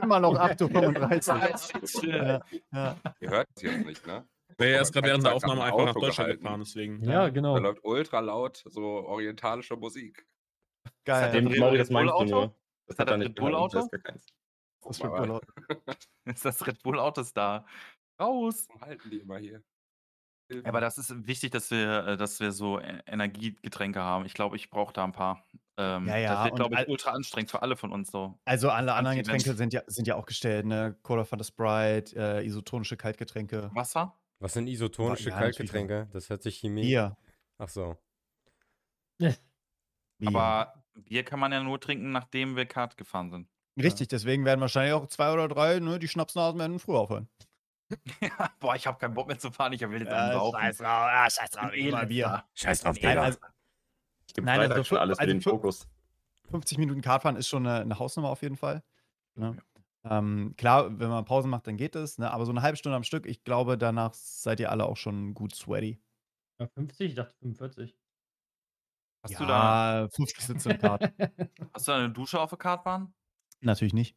Immer noch 8.35 Uhr. ja, ja.
Ihr hört es jetzt nicht, ne?
Nee, er ist gerade während der Aufnahme einfach nach
Auto
Deutschland
gehalten.
gefahren, deswegen.
Ja, genau.
Da läuft ultra laut so orientalische Musik.
Geil.
Ähm,
Red
Dem Mauri, das
Bull
meinst
Auto?
Das
Hat
hat
er
er
Red Bull. Auto?
Das ist.
Das wird
mal,
wohl-
Ist das Red Bull Auto ist da? Raus!
warum halten die immer hier?
Ja, aber das ist wichtig, dass wir, äh, dass wir so E- Energiegetränke haben. Ich glaube, ich brauche da ein paar. Ähm,
Ja, ja,
Das wird, glaube ich, ultra anstrengend für alle von uns so.
Also alle anderen. Getränke sind ja, sind ja auch gestellt, ne? Cola Fanta Sprite, äh, isotonische Kaltgetränke.
Wasser?
Was sind isotonische
Ja.
Kaltgetränke? Das hört sich Chemie.
Bier.
Ach so.
Bier.
Aber Bier kann man ja nur trinken, nachdem wir Kart gefahren sind.
Richtig, deswegen werden wahrscheinlich auch zwei oder drei, ne, die Schnapsnasen werden früher aufhören.
Ja, boah, ich habe keinen Bock mehr zu fahren, ich will jetzt einen saufen.
drauf, ah, scheiß drauf,
Ein Elender.
Scheiß drauf,
Nein, also
Ich gebe
Nein, also
Freitag schon alles für
also
den
für-
Fokus.
50 Minuten Kartfahren ist schon eine, eine Hausnummer auf jeden Fall. Ne? Ähm, klar, wenn man Pause macht, dann geht es, ne? aber so eine halbe Stunde am Stück, ich glaube, danach seid ihr alle auch schon gut sweaty.
Ja, 50? Ich dachte 45.
Hast, du da,
ja, 50 Sitze im Kart.
hast du da eine Dusche auf der Kartbahn?
Natürlich nicht.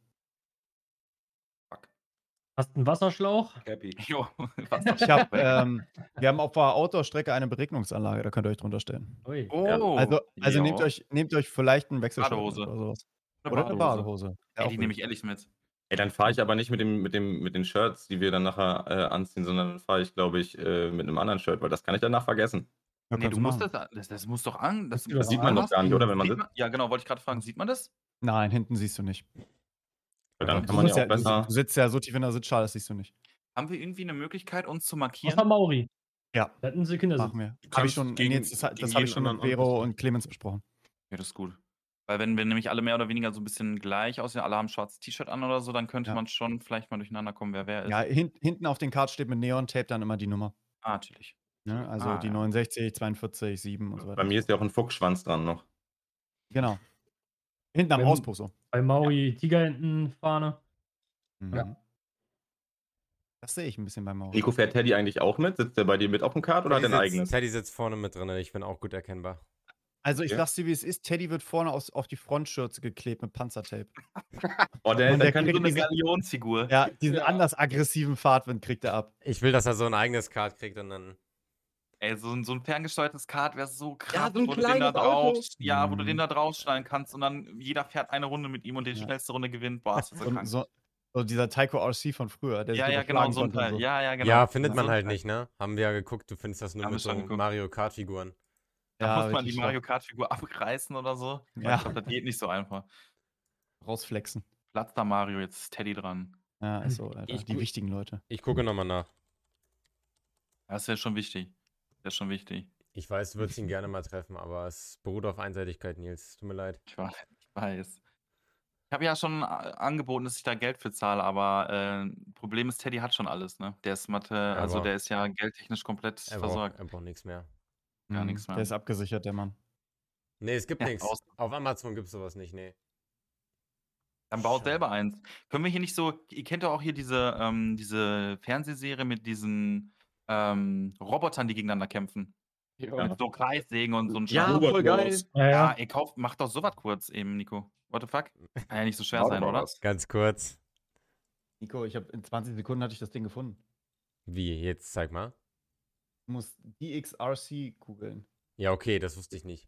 Hast einen Wasserschlauch?
Cappy.
Jo, was
Ich hab, ähm, wir haben auf der Outdoor-Strecke eine Beregnungsanlage, da könnt ihr euch drunter stellen.
Ui.
Oh,
Also, also nehmt, euch, nehmt euch vielleicht einen Wechselschirm
Badehose.
oder sowas.
Eine
Oder eine Badehose. Ja,
Ey, die nehme ich ehrlich mit.
Ey, dann fahre ich aber nicht mit, dem, mit, dem, mit den Shirts, die wir dann nachher äh, anziehen, sondern dann fahre ich, glaube ich, äh, mit einem anderen Shirt, weil das kann ich danach vergessen.
Ja,
nee, du musst
machen.
das, das, das muss doch an. Das,
Das
sieht man doch gar nicht, oder, wenn man
Sieht
sitzt?
man, ja, genau, wollte ich gerade fragen. Sieht man das?
Nein, hinten siehst du nicht.
Weil dann
Du
kann man ja
sitzt
auch besser.
Du, sitzt ja so tief in der Sitzschale, das siehst du nicht.
Haben wir irgendwie eine Möglichkeit, uns zu
Außer
markieren?
Mauri.
Ja,
Da hatten sie Kindersitz.
machen wir. Habe ich schon,
gegen-
nee, das, das
gegen
habe ich schon mit Vero und Clemens besprochen.
Ja, das ist gut. Weil wenn wir nämlich alle mehr oder weniger so ein bisschen gleich aussehen, alle haben ein schwarzes T-Shirt an oder so, dann könnte
Ja.
man schon vielleicht mal durcheinander kommen, wer wer ist.
Ja, hin, hinten auf den Cards steht mit Neon-Tape dann immer die Nummer.
Ah, natürlich.
Ne? Also
Ah,
die
ja.
69, 42, 7 und so weiter.
Bei mir ist ja auch ein Fuchsschwanz dran noch.
Genau. Hinten am
Wenn-
Auspuff so.
Bei Mauri Tigerenten-Fahne.
Mhm.
Ja.
Das sehe ich ein bisschen beim Mauro.
Nico, fährt Teddy eigentlich auch mit? Sitzt der bei dir mit auf dem Kart oder hat er
Teddy
ein
sitzt,
eigenes?
Teddy sitzt vorne mit drin, ich bin auch gut erkennbar.
Also ich
Okay.
sag's dir, wie es ist. Teddy wird vorne aus, auf die Frontschürze geklebt mit Panzertape.
Oh, der,
Und
der
der kriegt
So eine Galionsfigur.
Ja, diesen anders aggressiven Fahrtwind kriegt er ab.
Ich will, dass er so ein eigenes Card kriegt und dann.
Ey, so ein, so ein ferngesteuertes Kart wäre so krass,
Ja, so ein
wo du den da
kleines Auto.
drauf, ja, wo du
Mhm.
den da draufschneiden kannst und dann jeder fährt eine Runde mit ihm und die
Ja.
schnellste Runde gewinnt. Boah, ist das so
So,
krank.
so, so dieser Taiko RC von früher. Der sich
ja, ja, genau, so ein
und
Teil.
so.
Ja, ja, genau.
ja, findet man halt nicht, ne? Haben wir ja geguckt, du findest das nur
Haben
mit so
geguckt.
Mario Kart-Figuren.
Da
Ja,
muss man die Mario Kart-Figur abreißen oder so.
Ja.
Ich glaube, das geht nicht so einfach.
Rausflexen.
Platz da Mario, jetzt ist Teddy dran.
Ja, ist so, Alter.
Ich
die wichtigen Leute.
Ich gucke nochmal nach.
Das wäre schon wichtig. Das ist schon wichtig.
Ich weiß, du würdest ihn gerne mal treffen, aber es beruht auf Einseitigkeit, Nils. Tut mir leid.
Ich weiß. Ich, weiß. ich habe ja schon äh, angeboten, dass ich da Geld für zahle, aber äh, Problem ist, Teddy hat schon alles, ne? Der ist Mathe, also der ist ja geldtechnisch komplett
Er braucht,
versorgt.
er braucht nichts mehr.
Gar
Mhm.
nichts mehr.
Der ist abgesichert, der Mann.
Nee, es gibt
Ja,
nichts. Auf Amazon gibt es sowas nicht, nee.
Dann baut
Schade.
selber eins. Können wir hier nicht so, ihr kennt doch auch hier diese, ähm, diese Fernsehserie mit diesen ähm, Robotern, die gegeneinander kämpfen. Mit so Kreissägen und so ein
Ja.
Robert
voll geil.
Ja,
Ja,
ja.
ihr kauft, macht doch sowas kurz eben, Nico. What the fuck? Kann ja nicht so schwer sein, oder?
Ganz kurz.
Nico, ich habe in 20 Sekunden hatte ich das Ding gefunden.
Wie? Jetzt zeig mal.
Du musst DXRC googeln.
Ja, okay, das wusste ich nicht.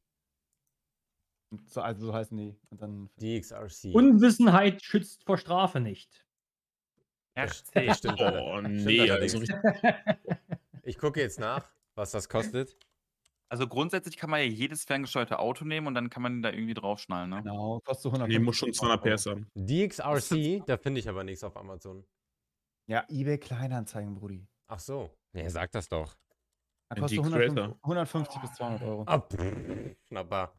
So, also so heißen die. Und dann.
DXRC.
Unwissenheit schützt vor Strafe nicht.
Das, das stimmt.
Oh, nee, also richtig.
Ich gucke jetzt nach, was das kostet.
Also grundsätzlich kann man ja jedes ferngesteuerte Auto nehmen und dann kann man ihn da irgendwie draufschnallen, ne?
Genau, kostet so 100
Nee, muss schon 200 PS haben.
DXRC, da finde ich aber nichts auf Amazon.
Ja, eBay Kleinanzeigen, Brudi.
Ach so. Nee, sag das doch.
Da kostet
Deep
150,
Creator.
150 bis 200 Euro.
Ah, pff, Schnapper.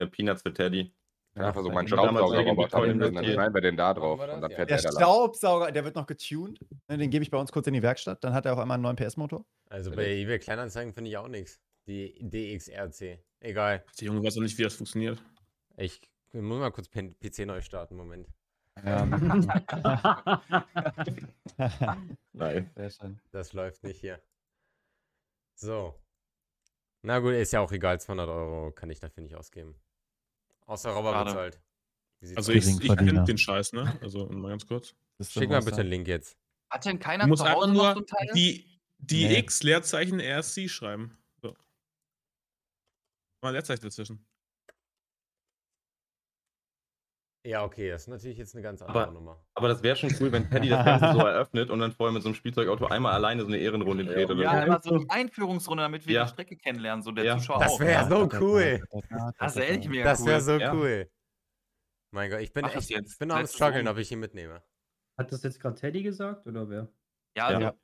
Der Peanuts für Teddy.
Ja, einfach so mein
Ich
hab damals
Staubsaugerroboter mitnehmen, dann schneiden wir den da drauf und dann
Ja.
fährt
Der
der.
Staubsauger, der wird noch getuned. Ne, Den gebe ich bei uns kurz in die Werkstatt. Dann hat er auf einmal einen neuen PS-Motor.
Also bei eBay Kleinanzeigen finde ich auch nichts. Die DXRC. Egal.
Der Junge weiß auch nicht, wie das funktioniert.
Ich muss mal kurz PC neu starten. Moment.
Nein.
Sehr schön.
Das läuft nicht hier. So. Na gut, ist ja auch egal. 200 Euro kann ich dafür nicht ausgeben. Außer Robber
Schade.
bezahlt.
Also ich, ich finde den Scheiß, ne? Also mal ganz kurz.
Schick mal bitte einen Link jetzt.
Hat denn keiner
Du musst
zu Hause
einfach
noch
nur
so ein Teil?
die, die
Nee.
X Leerzeichen RC schreiben. So. Mal Leerzeichen dazwischen.
Ja, okay, das ist natürlich jetzt eine ganz andere
Aber-
Nummer.
Aber das wäre schon cool, wenn Teddy das Ganze so eröffnet und dann vorher mit so einem Spielzeugauto einmal alleine so eine Ehrenrunde dreht oder
Ja,
so.
aber so eine Einführungsrunde, damit wir
Ja.
die Strecke kennenlernen, so der
Ja.
Zuschauer
Das
auch.
wäre so cool.
Das wäre ehrlich mega
Das
cool.
wäre so
Ja.
cool. Mein Gott, ich bin
Mach das
echt,
jetzt.
ich bin noch am
Setz es
struggeln,
um.
ob ich ihn mitnehme.
Hat das jetzt gerade Teddy gesagt oder wer?
Ja, also
Ja.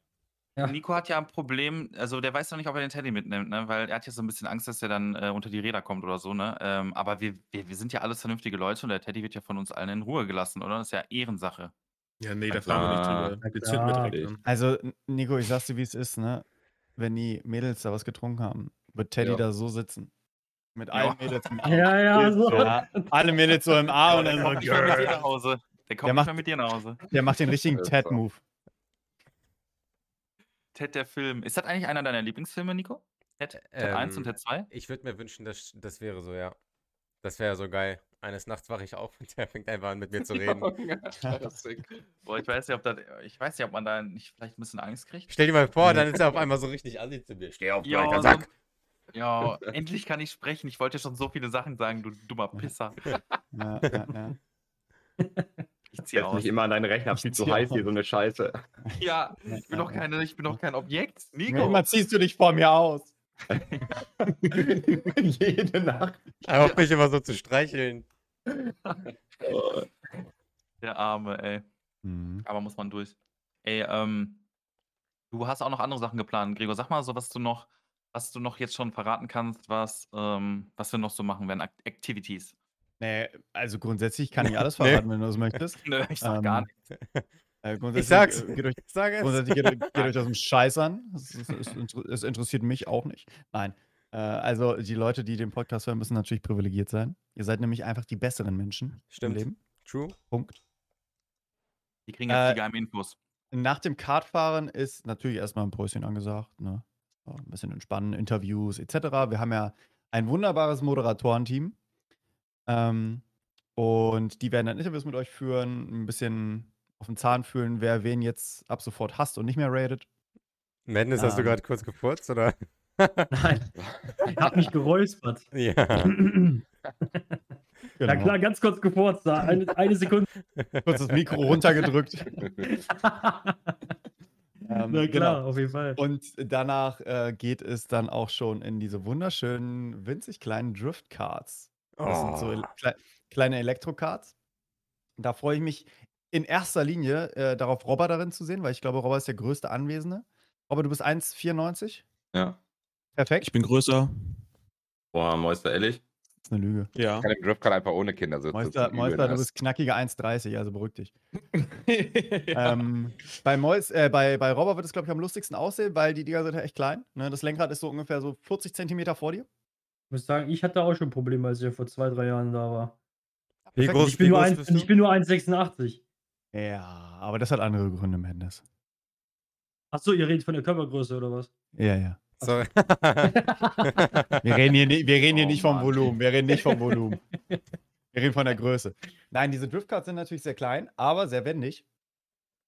Ja.
Nico hat ja ein Problem, also der weiß noch nicht, ob er den Teddy mitnimmt, ne? weil er hat ja so ein bisschen Angst, dass er dann äh, unter die Räder kommt oder so. Ne? Ähm, aber wir, wir, wir sind ja alles vernünftige Leute und der Teddy wird ja von uns allen in Ruhe gelassen, oder? Das ist ja Ehrensache.
Ja, nee, da fahren wir nicht drüber. Wir an.
Also, Nico, ich sag's dir, wie es ist, ne? Wenn die Mädels da was getrunken haben, wird Teddy
Ja.
da so sitzen. Mit
Ja.
allen Mädels im Arm.
Ja, ja, so.
Ja, alle Mädels so im Arm und
der
dann
kommt
so,
nicht mehr mit dir nach Hause. Der kommt
Der
nicht
macht-
mehr mit dir nach Hause.
Der macht den richtigen. Ted-Move.
Ted, der Film. Ist das eigentlich einer deiner Lieblingsfilme, Nico? Ted, Ted 1 und
Ähm,
Ted 2?
Ich würde mir wünschen, dass das wäre so, ja. Das wäre so geil. Eines Nachts wache ich auf und der fängt einfach an mit mir zu reden.
Boah, ich weiß nicht, ob das, ich weiß nicht, ob man da nicht vielleicht ein bisschen Angst kriegt.
Stell dir mal vor, dann ist er auf einmal so richtig assi zu mir. Steh auf,
Ja,
alter
so-
Sack.
Ja, endlich kann ich sprechen. Ich wollte ja schon so viele Sachen sagen, du dummer Pisser.
Ja, ja, ja.
Ich ziehe
nicht immer an deinen Rechner, viel zu heiß hier, so eine Scheiße.
Ja, ich bin doch keine, ich bin doch kein Objekt. Nico.
Immer ziehst du dich vor mir aus.
Jede Nacht.
Er hofft mich immer so zu streicheln.
Der Arme, ey.
Mhm.
Aber muss man durch. Ey, ähm, Du hast auch noch andere Sachen geplant, Gregor. Sag mal so, was du noch, was du noch jetzt schon verraten kannst, was, ähm, was wir noch so machen werden, Act Activities.
Nee, also grundsätzlich kann ich alles
Nee.
verraten, wenn du das möchtest.
Nö, ich sag gar
Ähm,
nichts.
Äh,
Ich sag's.
äh, Geht euch,
Ich sag es.
grundsätzlich geht, geht euch das um Scheiß an. Es, interessiert mich auch nicht. Nein. Äh, also die Leute, die den Podcast hören, müssen natürlich privilegiert sein. Ihr seid nämlich einfach die besseren Menschen
Stimmt.
im Leben.
True.
Punkt.
Die kriegen jetzt
äh,
die geheimen Infos.
Nach dem Kartfahren ist natürlich erstmal ein Päuschen angesagt. Ne? Ein bisschen entspannen, Interviews etc. Wir haben ja ein wunderbares Moderatorenteam. Ähm, und die werden dann Interviews mit euch führen, ein bisschen auf den Zahn fühlen, wer wen jetzt ab sofort hasst und nicht mehr rated.
Madness, hast du
Ähm.
gerade kurz gefurzt, oder?
Nein, ich hab mich geräuspert.
ja.
Ja
Genau.
klar, ganz kurz gefurzt. da. Eine, eine Sekunde.
Kurz das Mikro runtergedrückt. Ähm,
Na klar,
genau.
auf jeden Fall.
Und danach äh, geht es dann auch schon in diese wunderschönen, winzig kleinen Drift-Cards. Das sind so
Oh.
ele klei kleine Elektro-Cards. Da freue ich mich in erster Linie äh, darauf, Robber darin zu sehen, weil ich glaube, Robber ist der größte Anwesende. Robber, du bist 1,94.
Ja.
Perfekt.
Ich bin größer.
Boah, Meister, ehrlich?
Das ist eine Lüge.
Ja.
Ich kann im Driftcard einfach ohne Kinder sitzen.
Moister
Übeln,
du
das-
bist knackige 1,30, also beruhig dich.
ja.
Ähm, bei, Mois, äh, bei, bei Robber wird es, glaube ich, am lustigsten aussehen, weil die Dinger sind ja echt klein. Ne? Das Lenkrad ist so ungefähr so 40 Zentimeter vor dir.
Ich muss sagen, ich hatte auch schon Probleme, als ich vor zwei, drei Jahren da war.
Wie groß,
ich bin
wie
nur
groß
ein-
bist
ich bin nur 1,86.
Ja, aber das hat andere Gründe, Mendes.
Achso, ihr redet von der Körpergröße oder was?
Ja, ja.
Sorry.
Wir reden hier, ni- wir reden hier
Oh
nicht vom
Mann.
Volumen. Wir reden nicht vom Volumen. Wir reden von der Größe. Nein, diese Driftcards sind natürlich sehr klein, aber sehr wendig.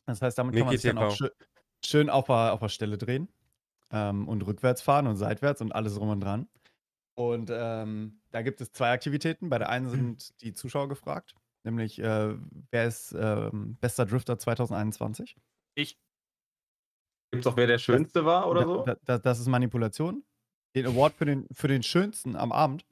Das heißt, damit kann man sich dann auch schön, schön auf, der, auf der Stelle drehen ähm, und rückwärts fahren und seitwärts und alles drum und dran. Und ähm, da gibt es zwei Aktivitäten. Bei der einen sind die Zuschauer gefragt, nämlich äh, wer ist ähm, bester Drifter 2021?
Ich.
Gibt's auch wer der Schönste war oder
Da-
so?
da, da, das ist Manipulation. Den Award für den, für den schönsten am Abend.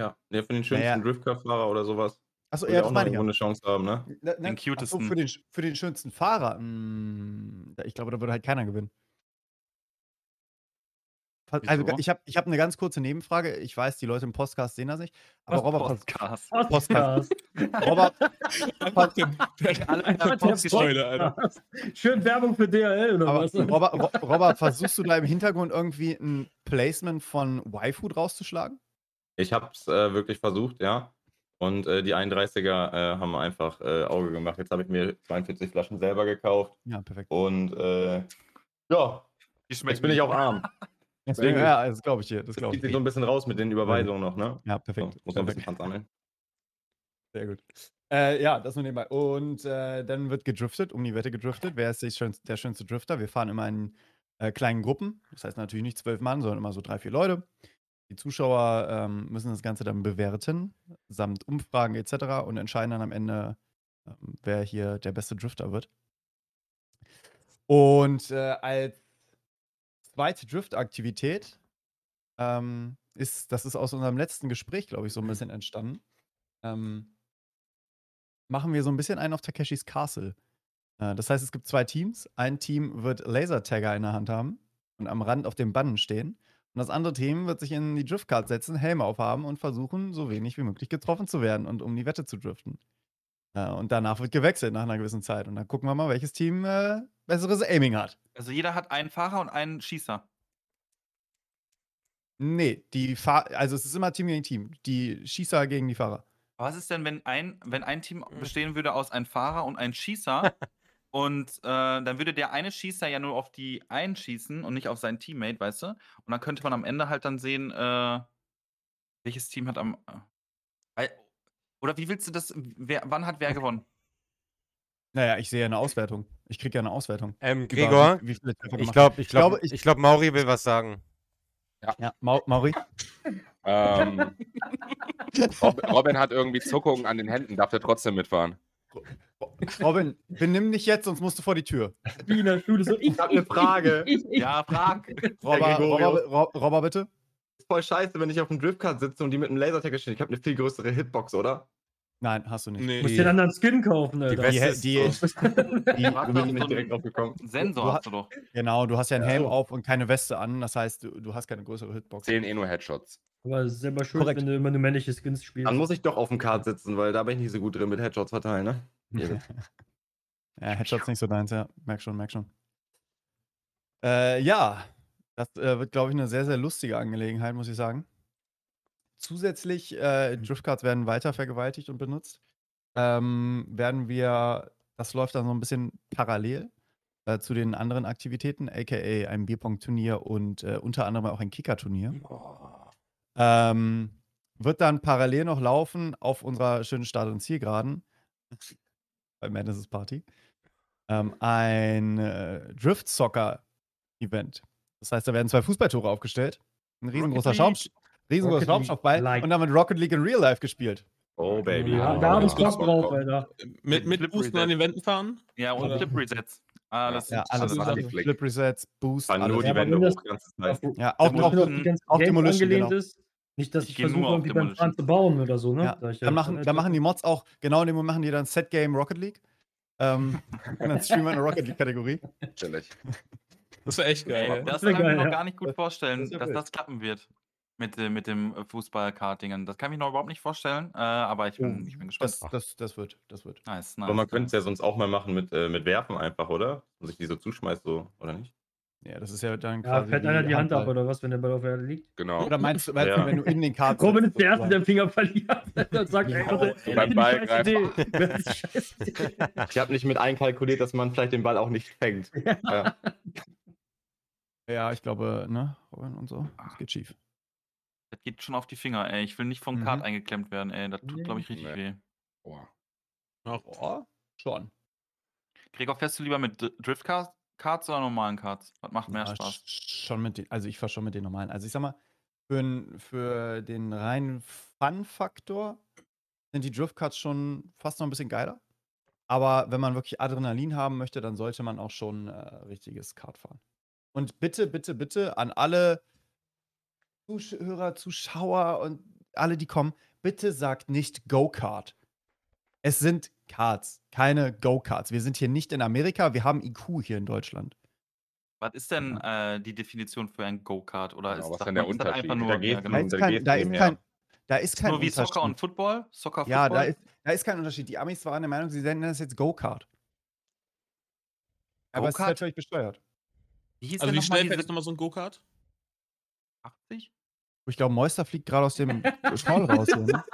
Ja, der von den schönsten
Naja.
Driftcar-Fahrer oder sowas.
Achso, ja,
auch
das
noch eine Chance haben, ne?
Na, na,
Den cutesten.
für, den, für den schönsten Fahrer. mm, da- ich glaube, da würde halt keiner gewinnen. Also,
Wieso?
ich habe ich hab eine ganz kurze Nebenfrage. Ich weiß, die Leute im Podcast sehen das nicht. Aber
Was?
Robert,
Podcast.
Podcast. Robert.
Schön Werbung für DHL oder
aber
was?
Robert, Ro- Robert, versuchst du da im Hintergrund irgendwie ein Placement von Y-Food rauszuschlagen?
Ich hab's äh, wirklich versucht, ja. Und äh, die 31er äh, haben einfach äh, Auge gemacht. Jetzt habe ich mir 42 Flaschen selber gekauft.
Ja, perfekt.
Und äh, ja, jetzt bin ich auch arm.
Deswegen, ja, das glaube ich dir. Das
Das
ich
sich so ein bisschen raus mit den Überweisungen noch, ne?
Ja,
So,
perfekt.
muss noch ein bisschen Pfand sammeln.
Sehr gut. Äh, ja, das nur nebenbei. Und äh, dann wird gedriftet, um die Wette gedriftet. Wer ist schönste, der schönste Drifter? Wir fahren immer in äh, kleinen Gruppen. Das heißt natürlich nicht zwölf Mann, sondern immer so drei, vier Leute. Die Zuschauer ähm, müssen das Ganze dann bewerten, samt Umfragen etc. und entscheiden dann am Ende, ähm, wer hier der beste Drifter wird. Und äh, als zweite Drift-Aktivität ähm, ist, das ist aus unserem letzten Gespräch, glaube ich, so ein bisschen entstanden ähm, machen wir so ein bisschen einen auf Takeshis Castle. Äh, das heißt, es gibt zwei Teams. Ein Team wird Lasertagger in der Hand haben und am Rand auf dem Bannen stehen. Und das andere Team wird sich in die Driftcard setzen, Helme aufhaben und versuchen, so wenig wie möglich getroffen zu werden und um die Wette zu driften. Äh, und danach wird gewechselt nach einer gewissen Zeit. Und dann gucken wir mal, welches Team äh, besseres Aiming hat.
Also jeder hat einen Fahrer und einen Schießer.
Nee, die Fahr also es ist immer Team gegen Team. Die Schießer gegen die Fahrer.
Aber Was ist denn, wenn ein, wenn ein Team bestehen würde aus einem Fahrer und einem Schießer und äh, dann würde der eine Schießer ja nur auf die einen schießen und nicht auf seinen Teammate, weißt du? Und dann könnte man am Ende halt dann sehen, äh, welches Team hat am. Oder wie willst du das? Wer, wann hat wer gewonnen?
Naja, ich sehe ja eine Auswertung. Ich kriege ja eine Auswertung.
Ähm,
Über
Gregor,
wie, wie
ich glaube, ich glaube,
ich-
ich glaube, Mauri will was sagen.
Ja, Mau Mauri?
Ähm, Rob, Robin hat irgendwie Zuckungen an den Händen, darf er trotzdem mitfahren.
Robin, benimm dich jetzt, sonst musst du vor die Tür.
Wie in der Schule so. Ich
hab eine Frage.
Ich, ich,
Ja, frag.
Robber. Robber, Rob- Robber, bitte.
Ist voll scheiße, wenn ich auf dem Driftcard sitze und die mit einem Lasertagger stehen. Ich habe eine viel größere Hitbox, oder?
Nein, hast du nicht.
Nee.
Du musst
Die-
dir einen anderen Skin kaufen,
Die
Alter.
Weste
die-
ist so.
die-
hast
Du
doch
bist nicht direkt
einen
drauf gekommen.
Sensor
Du
hast du doch.
Genau, du hast ja einen
Ja,
Helm
so.
auf und keine Weste an. Das heißt, du, du hast keine größere Hitbox.
Zählen eh nur Headshots.
Aber es ist selber schuld,
Korrekt.
wenn du immer nur männliche Skins spielst.
Dann muss ich doch auf dem Kart sitzen, weil da bin ich nicht so gut drin mit Headshots verteilen, ne?
Ja, Headshots nicht so deins, ja. Merk schon, merk schon. Äh, ja, das äh, wird, glaube ich, eine sehr, sehr lustige Angelegenheit, muss ich sagen. Zusätzlich, äh, Driftcards werden weiter vergewaltigt und benutzt. Ähm, werden wir, das läuft dann so ein bisschen parallel äh, zu den anderen Aktivitäten, aka ein Bierpong-Turnier und äh, unter anderem auch ein Kicker-Turnier. Ähm, wird dann parallel noch laufen auf unserer schönen Start- und Zielgeraden bei Madness Party ähm, ein äh, Drift-Soccer-Event. Das heißt, da werden zwei Fußballtore aufgestellt, ein riesengroßer,
League.
Schaum,
League,
Schaumstoffball
like.
und dann wird Rocket League in Real Life gespielt.
Oh, Baby.
ja, da habe ich
das
Bock drauf, Alter.
Mit, mit Boosten an den Wänden fahren?
Ja, und
Oder-
Flip Resets. Alles,
Ja, alles,
alles
alles. Flip, Flip Resets, Boost,
Fahren nur
alles.
die Wände
das-
hoch, ganze Zeit.
Ja, auch, auch
Games
Demolition,
angelehnt
genau.
ist. Nicht, dass
Ich
ich, versuche,
auf
irgendwie beim. Fahren zu bauen oder so, ne?
Ja,
Da ich
dann, machen, dann machen die Mods auch, genau in dem Moment machen die dann Set Game Rocket League. Ähm, und dann streamen wir eine Rocket League-Kategorie.
Chillig.
Das wäre echt geil.
Das
wär
kann ich mir noch gar nicht gut
Das-
vorstellen,
das
dass das klappen wird. Mit, äh, mit dem Fußball-Kartingen. Das kann ich mir noch überhaupt nicht vorstellen, äh, aber ich bin, ich bin gespannt.
Das, das, das wird, das wird.
nice, nice.
Aber man könnte es ja sonst auch mal machen mit, äh, mit Werfen einfach, oder? Und sich die so zuschmeißt, so, oder nicht?
Ja, das ist ja dann
Ja,
quasi.
fällt
wie
einer die Hand ab
Handball.
oder was, wenn der Ball auf der Erde liegt?
Genau.
Oder meinst du, meinst
Ja.
du, wenn du in den Karten
Robin ist der Erste, der den Finger verliert. Dann sagt er,
Oh,
Leute,
ey,
ist
beim
eine scheiß
Ballgreifer.
Idee. Das ist eine scheiß Idee.
Ich habe nicht mit einkalkuliert, dass man vielleicht den Ball auch nicht fängt. Ja.
Ja, ich glaube, ne, Robin und so. Das geht schief.
Das geht schon auf die Finger, ey. Ich will nicht vom
Mhm.
Kart eingeklemmt werden, ey. Das tut, glaube ich, richtig
Nee.
weh.
Boah.
Ach,
Boah, schon.
Gregor, fährst du lieber mit Dr- Driftcards Cards oder normalen Cards? Was macht mehr
Ja,
Spaß?
sch- Schon mit den, also ich fahre schon mit den normalen. Also ich sag mal, für, für den reinen Fun-Faktor sind die Driftcards schon fast noch ein bisschen geiler. Aber wenn man wirklich Adrenalin haben möchte, dann sollte man auch schon äh, richtiges Kart fahren. Und bitte, bitte, bitte an alle Zuhörer, Zuschauer und alle, die kommen, bitte sagt nicht Go-Kart. Es sind Karts, keine Go-Karts. Wir sind hier nicht in Amerika, wir haben IQ hier in Deutschland.
Was ist denn äh, die Definition für ein Go-Kart? Oder
Genau,
ist,
was
sagt
denn der
ist das
Unterschied?
einfach nur,
Da geht's
ja,
Da
genau.
ist
da
kein, da ist kein, da ist kein
nur wie Soccer und
Unterschied.
Football? Soccer,
Ja, da
Football?
ist, da ist kein Unterschied. Die Amis waren der Meinung, sie nennen das jetzt Go-Kart. Aber es ist
Go-Kart?
halt völlig besteuert.
Wie hieß
Also wie schnell fährst du nochmal so ein Go-Kart?
80?
Ich glaube, Moister fliegt gerade aus dem Schmaul raus. Hier, ne?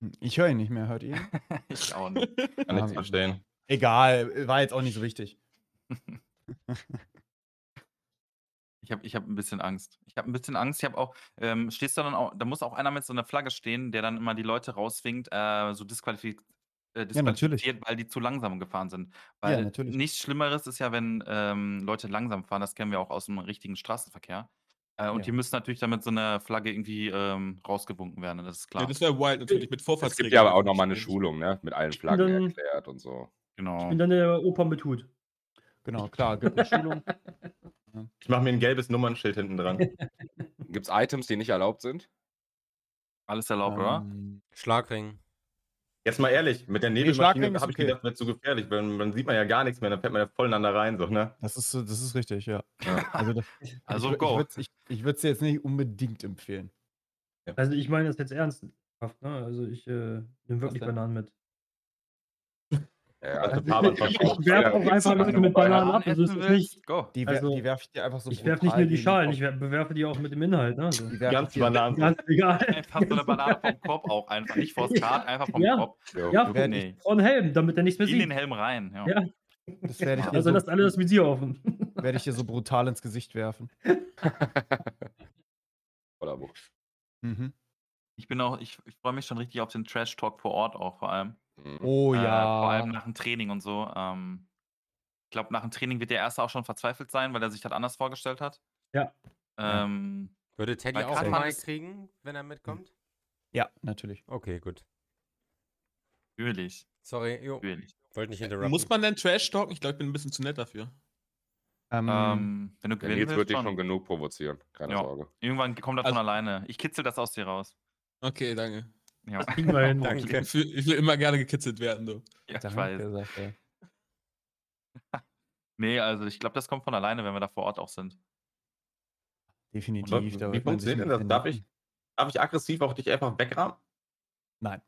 Hm, Ich höre ihn nicht mehr, hört ihr
ich auch nicht.
Kann nichts
Ja.
verstehen.
Egal, war jetzt auch nicht so wichtig.
Ich habe ich hab ein bisschen Angst. Ich habe ein bisschen Angst. Ich habe auch, ähm, stehst du dann auch, da muss auch einer mit so einer Flagge stehen, der dann immer die Leute rauswinkt, äh, so disqualifiz äh,
Ja, natürlich.
disqualifiziert, weil die zu langsam gefahren sind.
Ja,
Weil
natürlich.
nichts Schlimmeres ist ja, wenn ähm, Leute langsam fahren. Das kennen wir auch aus dem richtigen Straßenverkehr. Äh, und
Ja.
die müssen natürlich damit so eine Flagge irgendwie ähm, rausgewunken werden. Das ist klar.
Ja, das wäre wild natürlich mit
Es gibt ja aber auch nochmal eine Schulung, ne? Mit allen Flaggen
dann-
erklärt und so.
Ich
genau.
bin dann der Opa mit Hut.
Genau, klar, gibt eine Schulung.
Ich mache mir ein gelbes Nummernschild hinten dran.
Gibt es Items, die nicht erlaubt sind?
Alles erlaubt, oder?
Ähm,
Schlagring.
Jetzt mal ehrlich, mit der Nebelmaschine habe ich
okay.
gedacht, wird zu gefährlich, weil dann sieht man ja gar nichts mehr, dann fährt man ja voneinander rein, so, ne?
Das ist, so- das ist richtig, ja.
Ja.
Also, da-
Also
ich,
go.
Ich würde es jetzt nicht unbedingt empfehlen.
Also ich meine das jetzt ernsthaft, ne? Also ich äh, nehme wirklich? Bananen mit.
Ja,
Also
Also
Fahrrad
ich werfe auch einfach Leute mit Bananen ab, also ist nicht.
go.
Die,
Also,
die werfe ich dir einfach so
Ich werfe nicht nur die Schalen, ich wer- bewerfe die auch mit dem Inhalt, ne? Also.
Die
Ganz Bananen.
Ganz egal.
Einfach so eine Banane vom Kopf auch einfach. Nicht vors Kart, einfach vom
Ja.
Kopf.
Jo.
Ja,
werd
Nee.
vor den Helm, damit er nichts mehr
In den
sieht.
Helm rein. Ja.
Ja.
Das werde ich, dir
Also
so,
lasst alle das Visier offen.
werd ich dir so brutal ins Gesicht werfen.
Oder Wucht.
Mhm.
Ich bin auch, ich, ich freue mich schon richtig auf den Trash Talk vor Ort auch vor allem.
Mhm.
Oh
Äh,
ja.
vor allem nach dem Training und so. Ähm, ich glaube, nach dem Training wird der Erste auch schon verzweifelt sein, weil er sich das anders vorgestellt hat.
Ja.
Ähm,
Würde Teddy auch
Kartfahren
mal kriegen, wenn er mitkommt?
ja, natürlich.
Okay, gut.
Natürlich.
Sorry, jo.
Natürlich.
Wollte nicht interrupten.
Muss man denn Trash talken? Ich glaube, ich bin ein bisschen zu nett dafür.
Ähm,
Ähm, wenn du gewinnen
Nils wird dich
schon.
schon genug provozieren. Keine
Ja.
Sorge.
Irgendwann kommt das
Also-
von alleine. Ich kitzel das aus dir raus.
Okay, danke.
Ja,
Kriegen wir hin.
Danke.
Ich will, ich will immer gerne gekitzelt werden, du.
ja ich weiß. Nee, also ich glaube, das kommt von alleine, wenn wir da vor Ort auch sind.
Definitiv. Da
Wie funktioniert denn das? Darf ich, darf ich aggressiv auch dich einfach wegrahmen?
Nein.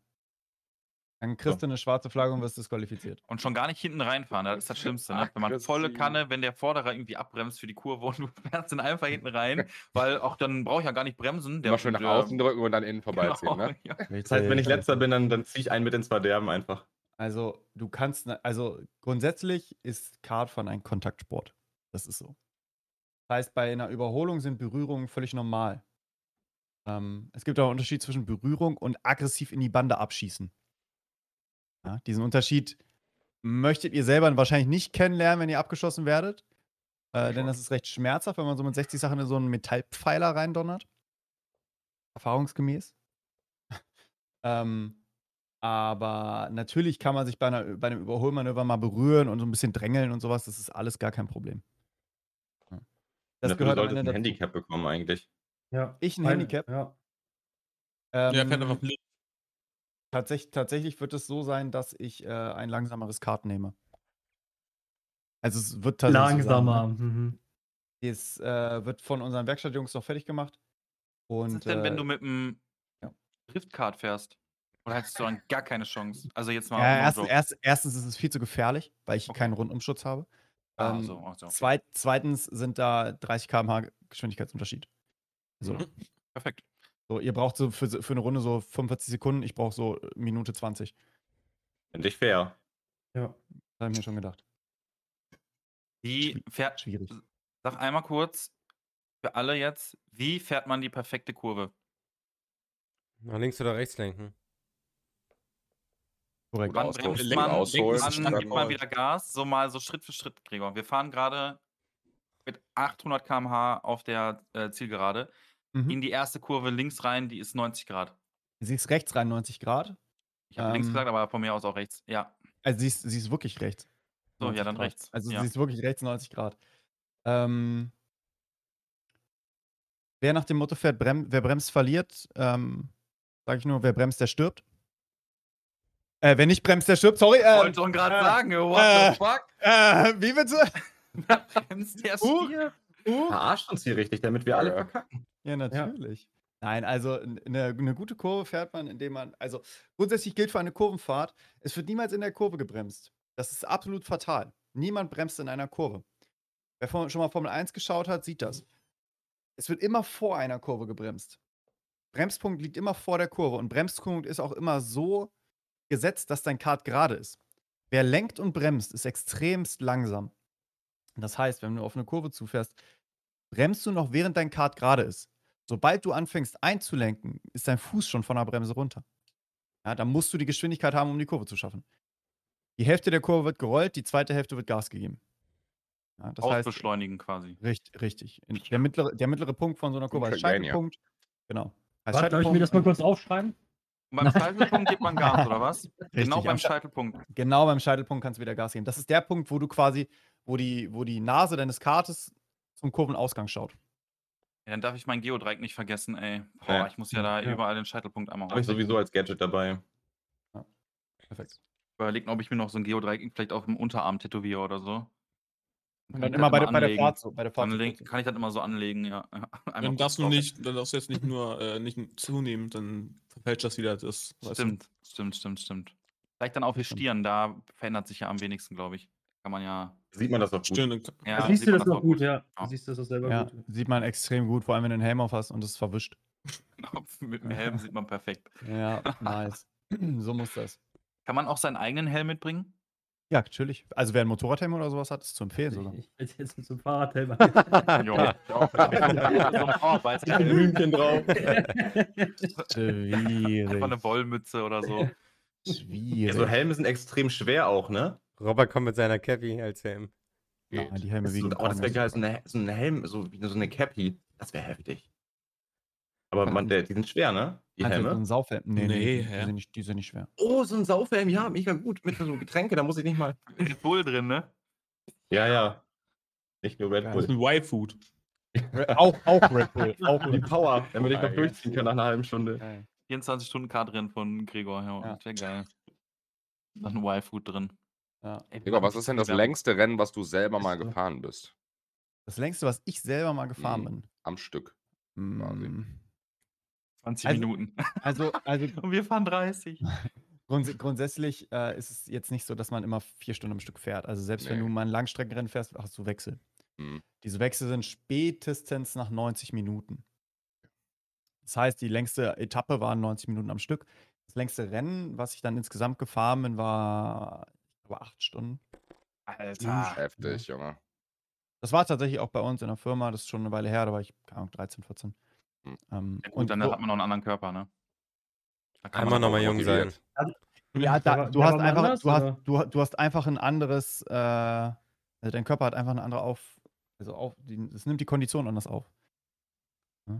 Dann kriegst du eine schwarze Flagge und wirst disqualifiziert.
Und schon gar nicht hinten reinfahren, das ist das Schlimmste. Ne? Wenn man volle. Kanne, wenn der Vorderer irgendwie abbremst für die Kurve und du fährst dann einfach hinten rein, weil auch dann brauche ich ja gar nicht bremsen.
Immer schön nach
der-
außen drücken und dann innen vorbeiziehen,
Genau,
ne?
ja.
Das heißt, wenn ich letzter bin, dann, dann ziehe ich einen mit ins Verderben einfach.
Also, du kannst, ne- also grundsätzlich ist Kartfahren ein Kontaktsport. Das ist so. Das heißt, bei einer Überholung sind Berührungen völlig normal. Ähm, es gibt auch einen Unterschied zwischen Berührung und aggressiv in die Bande abschießen. Ja, diesen Unterschied möchtet ihr selber wahrscheinlich nicht kennenlernen, wenn ihr abgeschossen werdet. Äh, denn das ist recht schmerzhaft, wenn man so mit 60 Sachen in so einen Metallpfeiler reindonnert. Erfahrungsgemäß. ähm, aber natürlich kann man sich bei, einer, bei einem Überholmanöver mal berühren und so ein bisschen drängeln und sowas. Das ist alles gar kein Problem. Ja. Das
Dafür
gehört
du ein
dazu.
Handicap bekommen eigentlich.
Ja.
Ich ein Handicap?
Ja.
Ja,
Ähm,
fährt einfach blind.
Tatsächlich, tatsächlich wird es so sein, dass ich äh, ein langsameres Kart nehme. Also es wird tatsächlich so sein,
Langsamer.
ne?
Mhm.
Es äh, wird von unseren Werkstattjungs noch fertig gemacht.
Was
Und
ist denn, wenn
äh,
du mit dem
ja.
Driftkart fährst? Oder hättest du dann gar keine Chance? Also jetzt mal.
ja, erst, erst, erstens ist es viel zu gefährlich, weil ich
Okay.
keinen Rundumschutz habe.
Ah,
Ähm,
so, ach so, okay.
zweit, zweitens sind da 30 km/h Geschwindigkeitsunterschied. So,
Mhm. Perfekt.
So, ihr braucht so für, für eine Runde so 45 Sekunden, ich brauche so Minute 20.
Finde ich fair.
Ja.
Das habe ich mir schon gedacht.
Wie fährt.
Schwierig.
Sag einmal kurz für alle jetzt, wie fährt man die perfekte Kurve?
Nach links oder rechts lenken.
Korrekt.
Wann
ausholen.
bremst man,
ausholen,
wann
starten
gibt man wieder Gas? So mal so Schritt für Schritt, Gregor. Wir fahren gerade mit 800 km/h auf der äh, Zielgerade
Mhm.
in die erste Kurve links rein, die ist 90 Grad.
Sie ist rechts rein 90 Grad.
Ich habe links
Ähm,
gesagt, aber von mir aus auch rechts. Ja.
Also sie ist, sie ist wirklich rechts.
So, ja,
90
dann
Grad.
rechts.
Also
ja.
sie ist wirklich rechts 90 Grad. Ähm, wer nach dem Motto fährt, brem wer bremst, verliert. Ähm, Sage ich nur, wer bremst, der stirbt. Äh, wer nicht bremst, der stirbt. Sorry.
Ich
Äh,
wollte schon gerade
äh,
sagen, what
äh,
the fuck?
äh, wie bitte?
Bremst der
Uh.
Stier?
Uh.
Verarscht uns hier richtig, damit wir alle
Ja.
verkacken.
Ja, natürlich. Nein, also eine, eine gute Kurve fährt man, indem man, also grundsätzlich gilt für eine Kurvenfahrt, es wird niemals in der Kurve gebremst. Das ist absolut fatal. Niemand bremst in einer Kurve. Wer schon mal Formel 1 geschaut hat, sieht das. Es wird immer vor einer Kurve gebremst. Bremspunkt liegt immer vor der Kurve und Bremspunkt ist auch immer so gesetzt, dass dein Kart gerade ist. Wer lenkt und bremst, ist extremst langsam. Das heißt, wenn du auf eine Kurve zufährst, bremst du noch während dein Kart gerade ist. Sobald du anfängst einzulenken, ist dein Fuß schon von der Bremse runter. Ja, dann musst du die Geschwindigkeit haben, um die Kurve zu schaffen. Die Hälfte der Kurve wird gerollt, die zweite Hälfte wird Gas gegeben. Ja, das heißt,
Ausbeschleunigen quasi.
richtig, richtig. Der mittlere, der mittlere Punkt von so einer Kurve heißt
Trackmania.
Scheitelpunkt. Genau. Heißt
Warte, darf ich mir das mal kurz aufschreiben?
Und beim Scheitelpunkt gibt man Gas, oder was? genau
am
beim
Sche-
Scheitelpunkt.
Genau beim Scheitelpunkt kannst du wieder Gas geben. Das ist der Punkt, wo du quasi, wo die, wo die Nase deines Kartes zum Kurvenausgang schaut.
Ja, dann darf ich mein Geodreieck nicht vergessen, ey. Boah,
Ja.
ich muss ja da
Ja.
überall den Scheitelpunkt einmal
Habe ich sowieso als Gadget dabei.
Perfekt.
Überlegen, ob ich mir noch so ein Geodreieck vielleicht auf dem Unterarm tätowiere oder so.
Und dann immer bei der, bei der
anlegen.
Fahrt so. Bei der Fahrt kurz.
kann ich das immer so anlegen, ja. Einmal
Dann darfst du nicht, dann darfst du jetzt nicht nur äh, nicht zunehmen, dann verfälscht das wieder das.
Stimmt, stimmt, stimmt, stimmt. Vielleicht dann auch für
Stimmt.
Stirn, da verändert sich ja am wenigsten, glaube ich. Kann man ja.
Sieht man das auch gut.
Und-
ja
da siehst
sieht
du
man
das noch
auch
gut, ja.
Ja.
Da siehst du das auch selber
Ja,
gut.
sieht man extrem gut, vor allem wenn du einen Helm auf hast und es ist verwischt.
Mit dem Helm sieht man perfekt.
Ja, nice. so muss das.
Kann man auch seinen eigenen Helm mitbringen?
Ja, natürlich. Also wer ein Motorradhelm oder sowas hat, ist zu empfehlen sogar.
Ich, ich hätte jetzt mit so einem Fahrradhelm.
Ja. so ein.
Hühnchen drauf.
Schwierig.
Einfach eine Wollmütze oder so.
Schwierig.
Ja, so Helme sind extrem schwer auch, ne?
Robert kommt mit seiner Cappy als Helm.
Ja, die Helme wiegen
so, oh, das wäre geil, so, eine, so ein Helm, so, wie so eine Cappy. Das wäre heftig. Aber man, der, die sind schwer, ne? Die.
Meinst du, So
Helme.
ein Saufhelm? Nee, nee,
Nee,
die, sind nicht, die sind nicht schwer.
Oh, so ein Saufhelm, ja, mega gut. Mit so Getränke, da muss ich nicht mal.
Red Bull drin, ne?
Ja, ja. Nicht nur Red
Geil.
Das ist
Bull.
ein Y-Food.
auch, auch Red Bull. Auch
Die Power, damit ich noch durchziehen kann nach einer halben Stunde.
Geil.
24-Stunden-Kart-Rennen von Gregor, ja,
Ja.
das wäre geil. Noch ein Y-Food drin.
Ja.
Ey,
was ist denn das längste Rennen, was du selber mal gefahren bist?
Das längste, was ich selber mal gefahren
Mhm.
bin.
Am Stück.
Mm,
20
Also-
Minuten.
Also, also
Und wir fahren 30.
grunds grundsätzlich äh, ist es jetzt nicht so, dass man immer vier Stunden am Stück fährt. Also selbst wenn
Nee.
du mal ein Langstreckenrennen fährst, hast du Wechsel.
Mhm.
Diese Wechsel sind spätestens nach 90 Minuten. Das heißt, die längste Etappe waren 90 Minuten am Stück. Das längste Rennen, was ich dann insgesamt gefahren bin, war, glaube, acht Stunden.
Alter.
Heftig, Junge.
Das war tatsächlich auch bei uns in der Firma, das ist schon eine Weile her, da war ich, keine Ahnung, 13, 14.
Hm.
Ähm,
Ja, gut, dann
so-
hat man noch einen anderen Körper, ne? Da kann man
nochmal jung sein.
Ja, da, du hast einfach,
anders,
du hast,
oder?
du, du hast einfach ein anderes, äh, also dein Körper hat einfach eine andere auf, also auf, es nimmt die Kondition anders auf.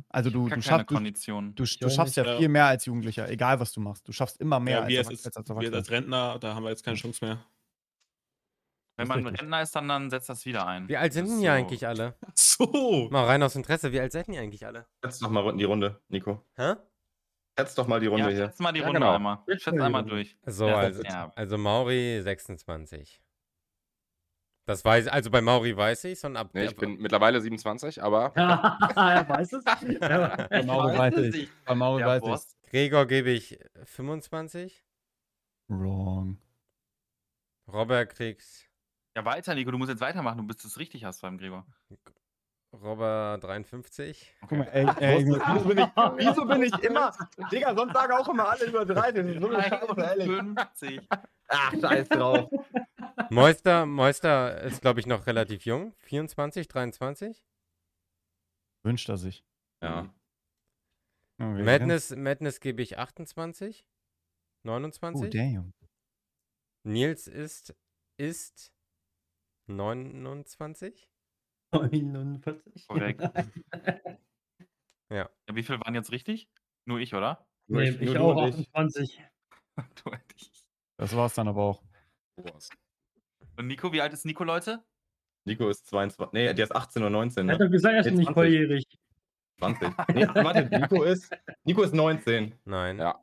Also du, du schaffst, du, du, du schaffst ja viel mehr als Jugendlicher, egal was du machst. Du schaffst immer mehr
Ja, wir
als,
als,
als
als Rentner, da haben wir jetzt keine Chance mehr.
Wenn man
richtig.
Rentner ist, dann, dann setzt das wieder ein.
Wie alt sind denn
so-
eigentlich alle?
So.
Mal rein aus Interesse, wie alt seid ihr eigentlich alle?
Schätz doch mal die Runde, Nico.
Hä?
Schätz doch mal die Runde
Ja,
hier.
schätz mal die
Ja,
Runde
genau.
einmal.
Schätz
Schätz
mal die
einmal durch.
So,
Ja,
also,
ja.
also Mauri 26. Das weiß also bei Mauri weiß ich, und ab
Nee, ich bin mittlerweile 27, aber
er weiß es. Er,
Bei Mauro weiß ich. Bei Mauro
Ja,
weiß
Wurst.
Gregor gebe ich 25.
ich. Wrong.
Robert kriegt
Ja, weiter, Nico, du musst jetzt weitermachen, du bist es richtig hast beim Gregor.
Robert 53.
Guck mal, ey, ey, wieso, bin ich, wieso bin ich immer, Digga, sonst sagen auch immer alle über 13. Das ist so eine Scheiße, ehrlich.
51.
Ach, scheiß drauf.
Moister, Moister ist, glaube ich, noch relativ jung. 24, 23.
Wünscht er sich.
Ja.
Okay,
Madness, Madness gebe ich 28.
Oh,
29.
damn.
Nils ist, ist 29.
49.
Korrekt.
Ja.
Ja, wie viel waren jetzt richtig? Nur ich, oder?
Nur
Nee,
ich-
ich auch
und ich.
28.
Du und ich.
Das war's dann aber auch.
Und Nico, wie alt ist Nico, Leute?
Nico ist 22. Nee, der ist 18 oder 19.
Er hat
Ne?
doch gesagt, er ist nicht
20.
volljährig.
20. Nee, warte, Nico ist, Nico ist 19.
Nein.
Ja.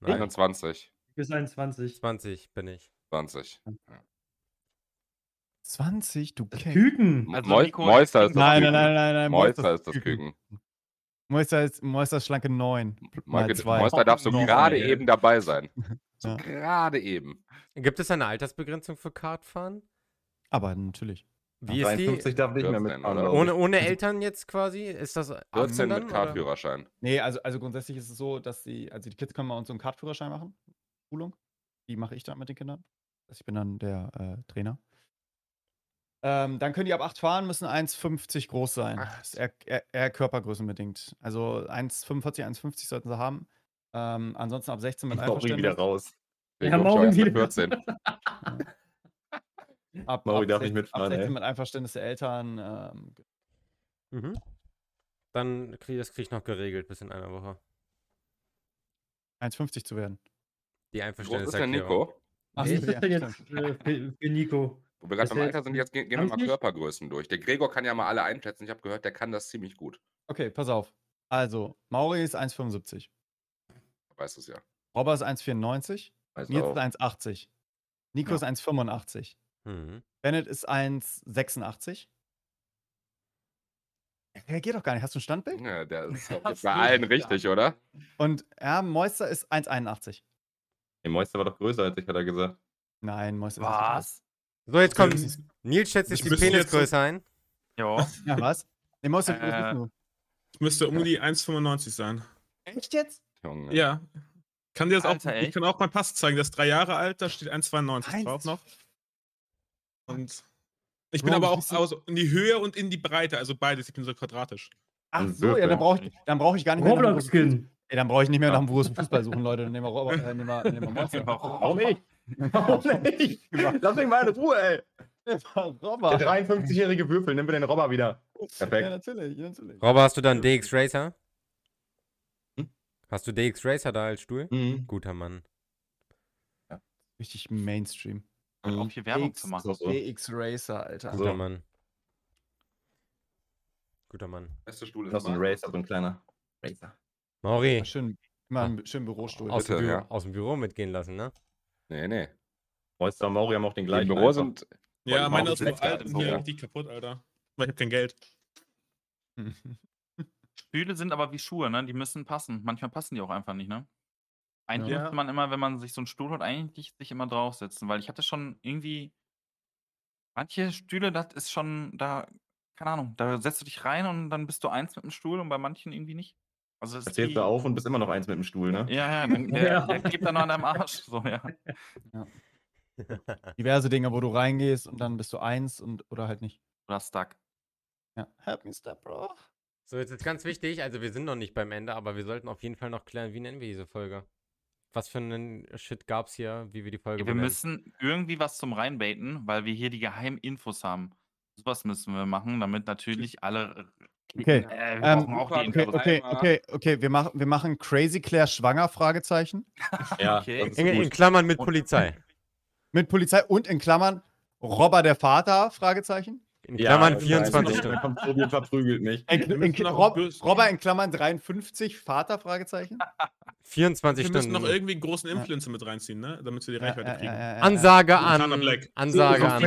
Nein.
21,
Bis 21.
20 bin ich.
20.
20, du Keck.
Küken.
Also
Moister ist das
Nein,
Küken.
nein, nein, nein, nein.
Moister ist das Küken.
Moister ist, Moister ist schlanke 9. Mal
Moister darf so gerade eben dabei sein. So
Ja.
gerade eben.
Gibt es eine Altersbegrenzung für Kartfahren?
Aber natürlich.
Wie ist
53
die?
darf nicht mehr
14,
mitfahren.
oder?
Ohne, ohne Eltern jetzt quasi? Ist das
14
18 dann,
mit
oder?
Kartführerschein.
Nee, also, also grundsätzlich ist es so, dass die, also die Kids können bei uns so einen Kartführerschein machen. Schulung. Die mache ich dann mit den Kindern. Also ich bin dann der äh, Trainer. Ähm, dann können die ab 8 fahren, müssen 1,50 groß sein.
Ach,
Das ist eher, eher, eher körpergrößenbedingt. Also 1,45, 1,50 sollten sie haben. Ähm, ansonsten ab 16 mit
Mauri wieder
Einverständnis.
raus.
Ja,
mit
wieder.
14.
Ab,
Mauri
ab
darf nicht
16
mitfahren,
Ab 16
ey.
mit Einverständnis der Eltern. Ähm,
Mhm. Dann krieg, das kriege ich noch geregelt bis in einer Woche.
1,50 zu werden.
Die
ist denn
Einverständniserklärung.
Nico?
Ach,
Wie ist das denn jetzt äh, für, für Nico?
Wo wir gerade beim Alter sind, jetzt gehen, wir mal
20?
Körpergrößen durch. Der Gregor kann ja mal alle einschätzen. Ich habe gehört, der kann das ziemlich gut.
Okay, pass auf. Also, Mauri ist 1,75.
Weißt du es ja.
Robert ist 1,94.
Weiß
Nils
auch.
ist 1,80. Nico
Ja.
ist 1,85.
Mhm.
Bennett ist 1,86. Er reagiert doch gar nicht. Hast du ein Standbild?
ja der ist bei allen richtig, oder?
Und ja, Moister ist 1,81.
Der Moister war doch größer als ich, hat er gesagt.
Nein, Moister
Was?
So, jetzt kommt. Nils schätzt jetzt
Ich
die
müsste jetzt so-
Penisgröße ein.
Ja.
Ja, was? Wie groß
Äh?
Es müsste um die 1,95 sein.
Echt jetzt?
Junge.
Ja. Kann dir das
Alter,
auch, ich
echt?
kann auch meinen Pass zeigen, der ist drei Jahre alt, da steht 1,92
Eins-
drauf noch. Und ich bin
Bro,
aber auch also in die Höhe und in die Breite, also beides, ich bin so quadratisch.
Ach
Ein
so, ja, dann brauche ich, dann brauch ich gar nicht mehr
Roblox-Skin.
Ey, dann brauche ich nicht mehr nach dem großen Fußball suchen, Leute. Dann nehmen wir Robert, äh, nehmen wir, nehmen wir.
Warum nicht? Warum nicht? Lass mich mal in Ruhe, ey. Der
Robert.
53-jährige Würfel, nimm mir den Robber wieder.
Ja,
Perfekt.
natürlich, natürlich.
Robert, hast du dann DX Racer?
Hm?
Hast du DX Racer da als Stuhl?
Mhm.
Guter Mann.
Richtig Mainstream.
Auch hier Werbung
DX
zu machen.
So.
DX Racer, Alter.
Guter
So.
Mann. Guter Mann.
Beste Stuhl ist
Das ist ein Racer, so ein kleiner Racer.
Mauri,
Ja, schön. Immer einen schönen Bürostuhl.
Aus dem,
Bitte,
Büro,
ja.
aus dem Büro mitgehen lassen, ne?
Nee, nee.
Royster und Mauri haben auch den
Die
gleichen.
im Büro sind.
Ja, meine ist so
auch
alt und hier richtig kaputt, Alter. Weil ich hab kein Geld.
Stühle sind aber wie Schuhe, ne? Die müssen passen. Manchmal passen die auch einfach nicht, ne? Eigentlich
Ja.
müsste man immer, wenn man sich so einen Stuhl holt, eigentlich sich immer draufsetzen, weil ich hatte schon irgendwie manche Stühle, das ist schon da, keine Ahnung, da setzt du dich rein und dann bist du eins mit dem Stuhl und bei manchen irgendwie nicht. Also das
Da
ist
zählst
wie,
du auf und bist immer noch eins mit dem Stuhl, ne?
ja, ja, dann, der,
Ja.
der klebt dann noch an deinem Arsch. So, ja.
Diverse Dinge, wo du reingehst und dann bist du eins und oder halt nicht.
Oder stuck.
Ja. Help me, step, bro.
So, jetzt ist ganz wichtig, also wir sind noch nicht beim Ende, aber wir sollten auf jeden Fall noch klären, wie nennen wir diese Folge? Was für einen Shit gab's hier, wie wir die Folge
Ja, wir
benennen?
müssen irgendwie was zum Reinbaiten, weil wir hier die geheimen Infos haben. Sowas müssen wir machen, damit natürlich alle.
Okay,
Äh, wir
ähm,
auch die
Okay, okay, okay, okay. Wir machen, wir machen Crazy Claire schwanger, Fragezeichen.
Ja,
Okay.
In, in. Klammern mit
Und-
Polizei.
Mit Polizei und in Klammern Robber der Vater, Fragezeichen.
In
Ja,
Klammern
das
24
heißt,
Stunden.
Dann kommt Tobi und verprügelt mich.
In, in, Rob, Robber in Klammern 53, Vater, Fragezeichen.
24
Wir müssen
Stunden.
noch irgendwie einen großen Influencer mit reinziehen, ne? Damit wir die
Ja,
Reichweite
ja,
kriegen.
ja, ja, ja.
Ansage an. Ansage an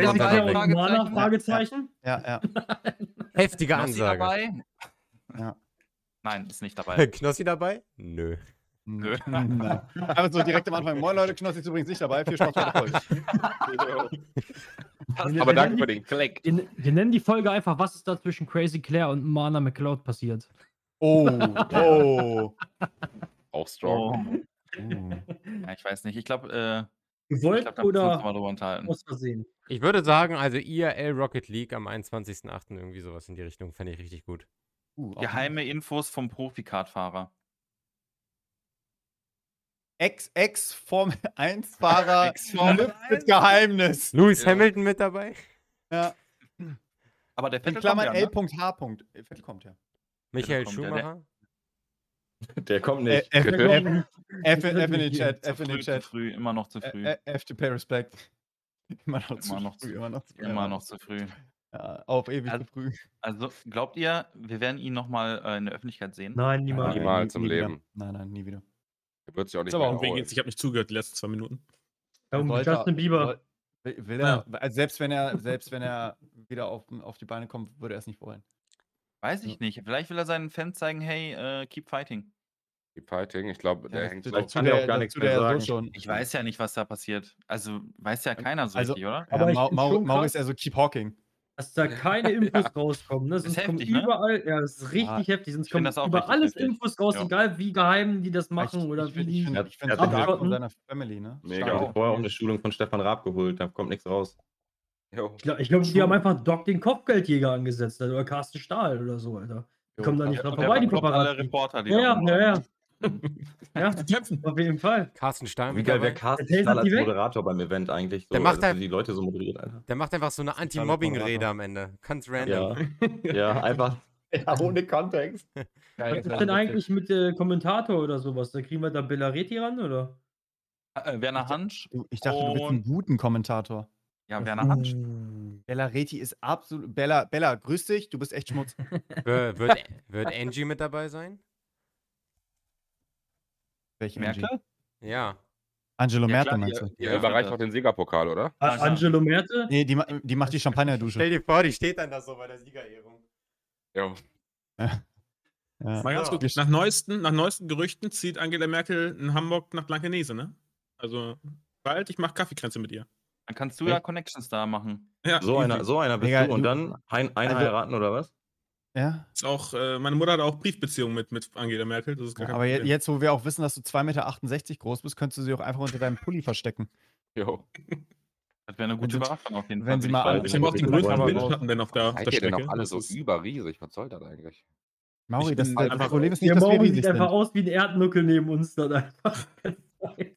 Mana?
Fragezeichen?
Fragezeichen?
Ja, ja.
Heftige
Knossi
Ansage.
dabei?
Ja.
Nein, ist nicht dabei.
Knossi dabei? Nö.
Nö. Nein. Einfach so direkt am Anfang. Moin Leute, Knossi ist übrigens nicht dabei. Viel Spaß bei der Folge.
Wir,
aber
wir
danke für den Klick.
Wir, wir, nennen die Folge einfach, was ist da zwischen Crazy Claire und Mana McCloud passiert.
Oh, oh.
Auch strong.
Oh. oh. Ja, ich weiß nicht. Ich glaube, äh,
Gewollt
ich glaub,
oder aus Versehen?
Ich würde sagen, also IRL Rocket League am 21.08. irgendwie sowas in die Richtung, fände ich richtig gut.
Uh,
Geheime Infos vom Profi-Kartfahrer.
Ex-Ex-Formel-1-Fahrer mit Geheimnis.
Lewis
ja.
Hamilton mit dabei.
Ja.
Aber der Vettel kommt ja. Ne?
L.H. Vettel kommt ja.
Michael
kommt Schumacher? Der,
der, kommt nicht.
Äh,
F, F, F, in den Chat. F in den
Chat. Zu früh, immer noch zu früh.
F to pay respect. Immer noch,
immer noch zu früh.
Immer noch zu früh.
Immer noch zu früh.
Ja, auf ewig
also,
früh.
Also glaubt ihr, wir werden ihn nochmal äh, in der Öffentlichkeit sehen?
Nein, niemals.
Niemals im Leben.
Nein, nein, nie wieder.
Wird sich auch nicht
Ist aber auch
erholen.
jetzt, ich habe nicht zugehört die letzten zwei Minuten.
Ja, um
Sollte-
Justin Bieber.
Will, will er, also selbst wenn er, selbst wenn er wieder auf, auf die Beine kommt, würde er es nicht wollen.
Weiß ich nicht. Vielleicht will er seinen Fans zeigen, hey, äh, keep fighting.
Die Fighting, ich glaube, der
Ja,
hängt
das-
so.
das
kann er- auch gar nichts mehr sagen.
So schon.
Ich weiß ja nicht, was da passiert. Also, weiß ja keiner so
Also-
richtig, oder?
Aber
ja,
ich
Mau,
find's
Mau,
schon
Mau
krass.
ist ja so Keep Hawking.
Dass da keine Infos rauskommen. Ne? Sonst kommen
heftig, ne?
überall, ja, das ist richtig
Ja,
heftig. Sonst
find
kommen über alles
heftig.
Infos raus,
Ja.
egal wie geheim die das machen
ich,
oder
ich,
wie
find-
die.
ich finde
Ja,
ich find's
ja,
von seiner Family, ne?
Mega. Ich habe vorher auch eine Schulung von Stefan Raab geholt, da kommt nichts raus.
Jo.
Ich glaube, glaub, die haben einfach Doc den Kopfgeldjäger angesetzt Alter, oder Carsten Stahl oder so, Alter. Die
Jo.
kommen da nicht
Aber-
dran vorbei, die
bekloppt alle
Paparazzi.
Reporter, die
Ja,
da
ja, ja, ja. Ja,
Kämpfen.
auf jeden Fall.
Carsten Stein
Wie geil wäre? Carsten Stahl
doch
als
die weg.
Moderator beim Event eigentlich? So,
Der macht
dass er
halt-
die Leute so moderiert, Alter.
Der macht einfach so eine Anti-Mobbing-Rede am Ende. Ganz random.
Ja, ja, einfach ja, ohne Kontext.
Geil,
Was ist denn eigentlich mit äh, Kommentator oder sowas? Da kriegen wir da Bellareti ran, oder?
Äh, Werner Hansch.
Ich dachte, du bist ein
Und-
guten Kommentator.
Ja, Werner Hansch.
Bella Reti ist absolut. Bella, Bella, grüß dich, du bist echt Schmutz.
Wür- wird, wird Angie mit dabei sein?
Welche
Merkel?
Angie?
Ja.
Angelo
Ja,
Merte
klar,
meinst
die-
du?
die öffnet
überreicht auch den Siegerpokal, oder?
A-
Ja, klar.
Angelo Merte?
Nee, die, die macht die Champagnerdusche.
Stell dir vor, die steht dann da so bei der Siegerehrung.
Jo.
Ja.
Mal ganz
Ja.
kurz. Nach neuesten, nach neuesten Gerüchten zieht Angela Merkel in Hamburg nach Blankenese, ne? Also bald, ich mache Kaffeekränze mit ihr.
Dann kannst du ja Connections da machen.
Ja,
So einer, so einer bist
Digga,
du und dann ein, einheiraten oder was?
Ja,
Ist auch, äh, meine Mutter hat auch Briefbeziehungen mit, mit Angela Merkel. Das ist gar kein
aber
Problem.
jetzt, wo wir auch wissen, dass du 2,68 Meter groß bist, könntest du sie auch einfach unter deinem Pulli verstecken.
Jo.
Das wäre eine gute
sie-
Überraschung auf jeden
wenn
Fall.
sie
würde
mal
ich
habe auch
Ich
größten Windschatten denn auf der, auf der
ihr denn
Strecke.
auch alle so
Das
überriesig? Was soll das eigentlich?
Mauri, das, das
einfach-
Problem ist nicht,
Der
dass wir
Mauri
riesig
sieht einfach
sind.
aus wie ein Erdnuckel neben uns dann einfach.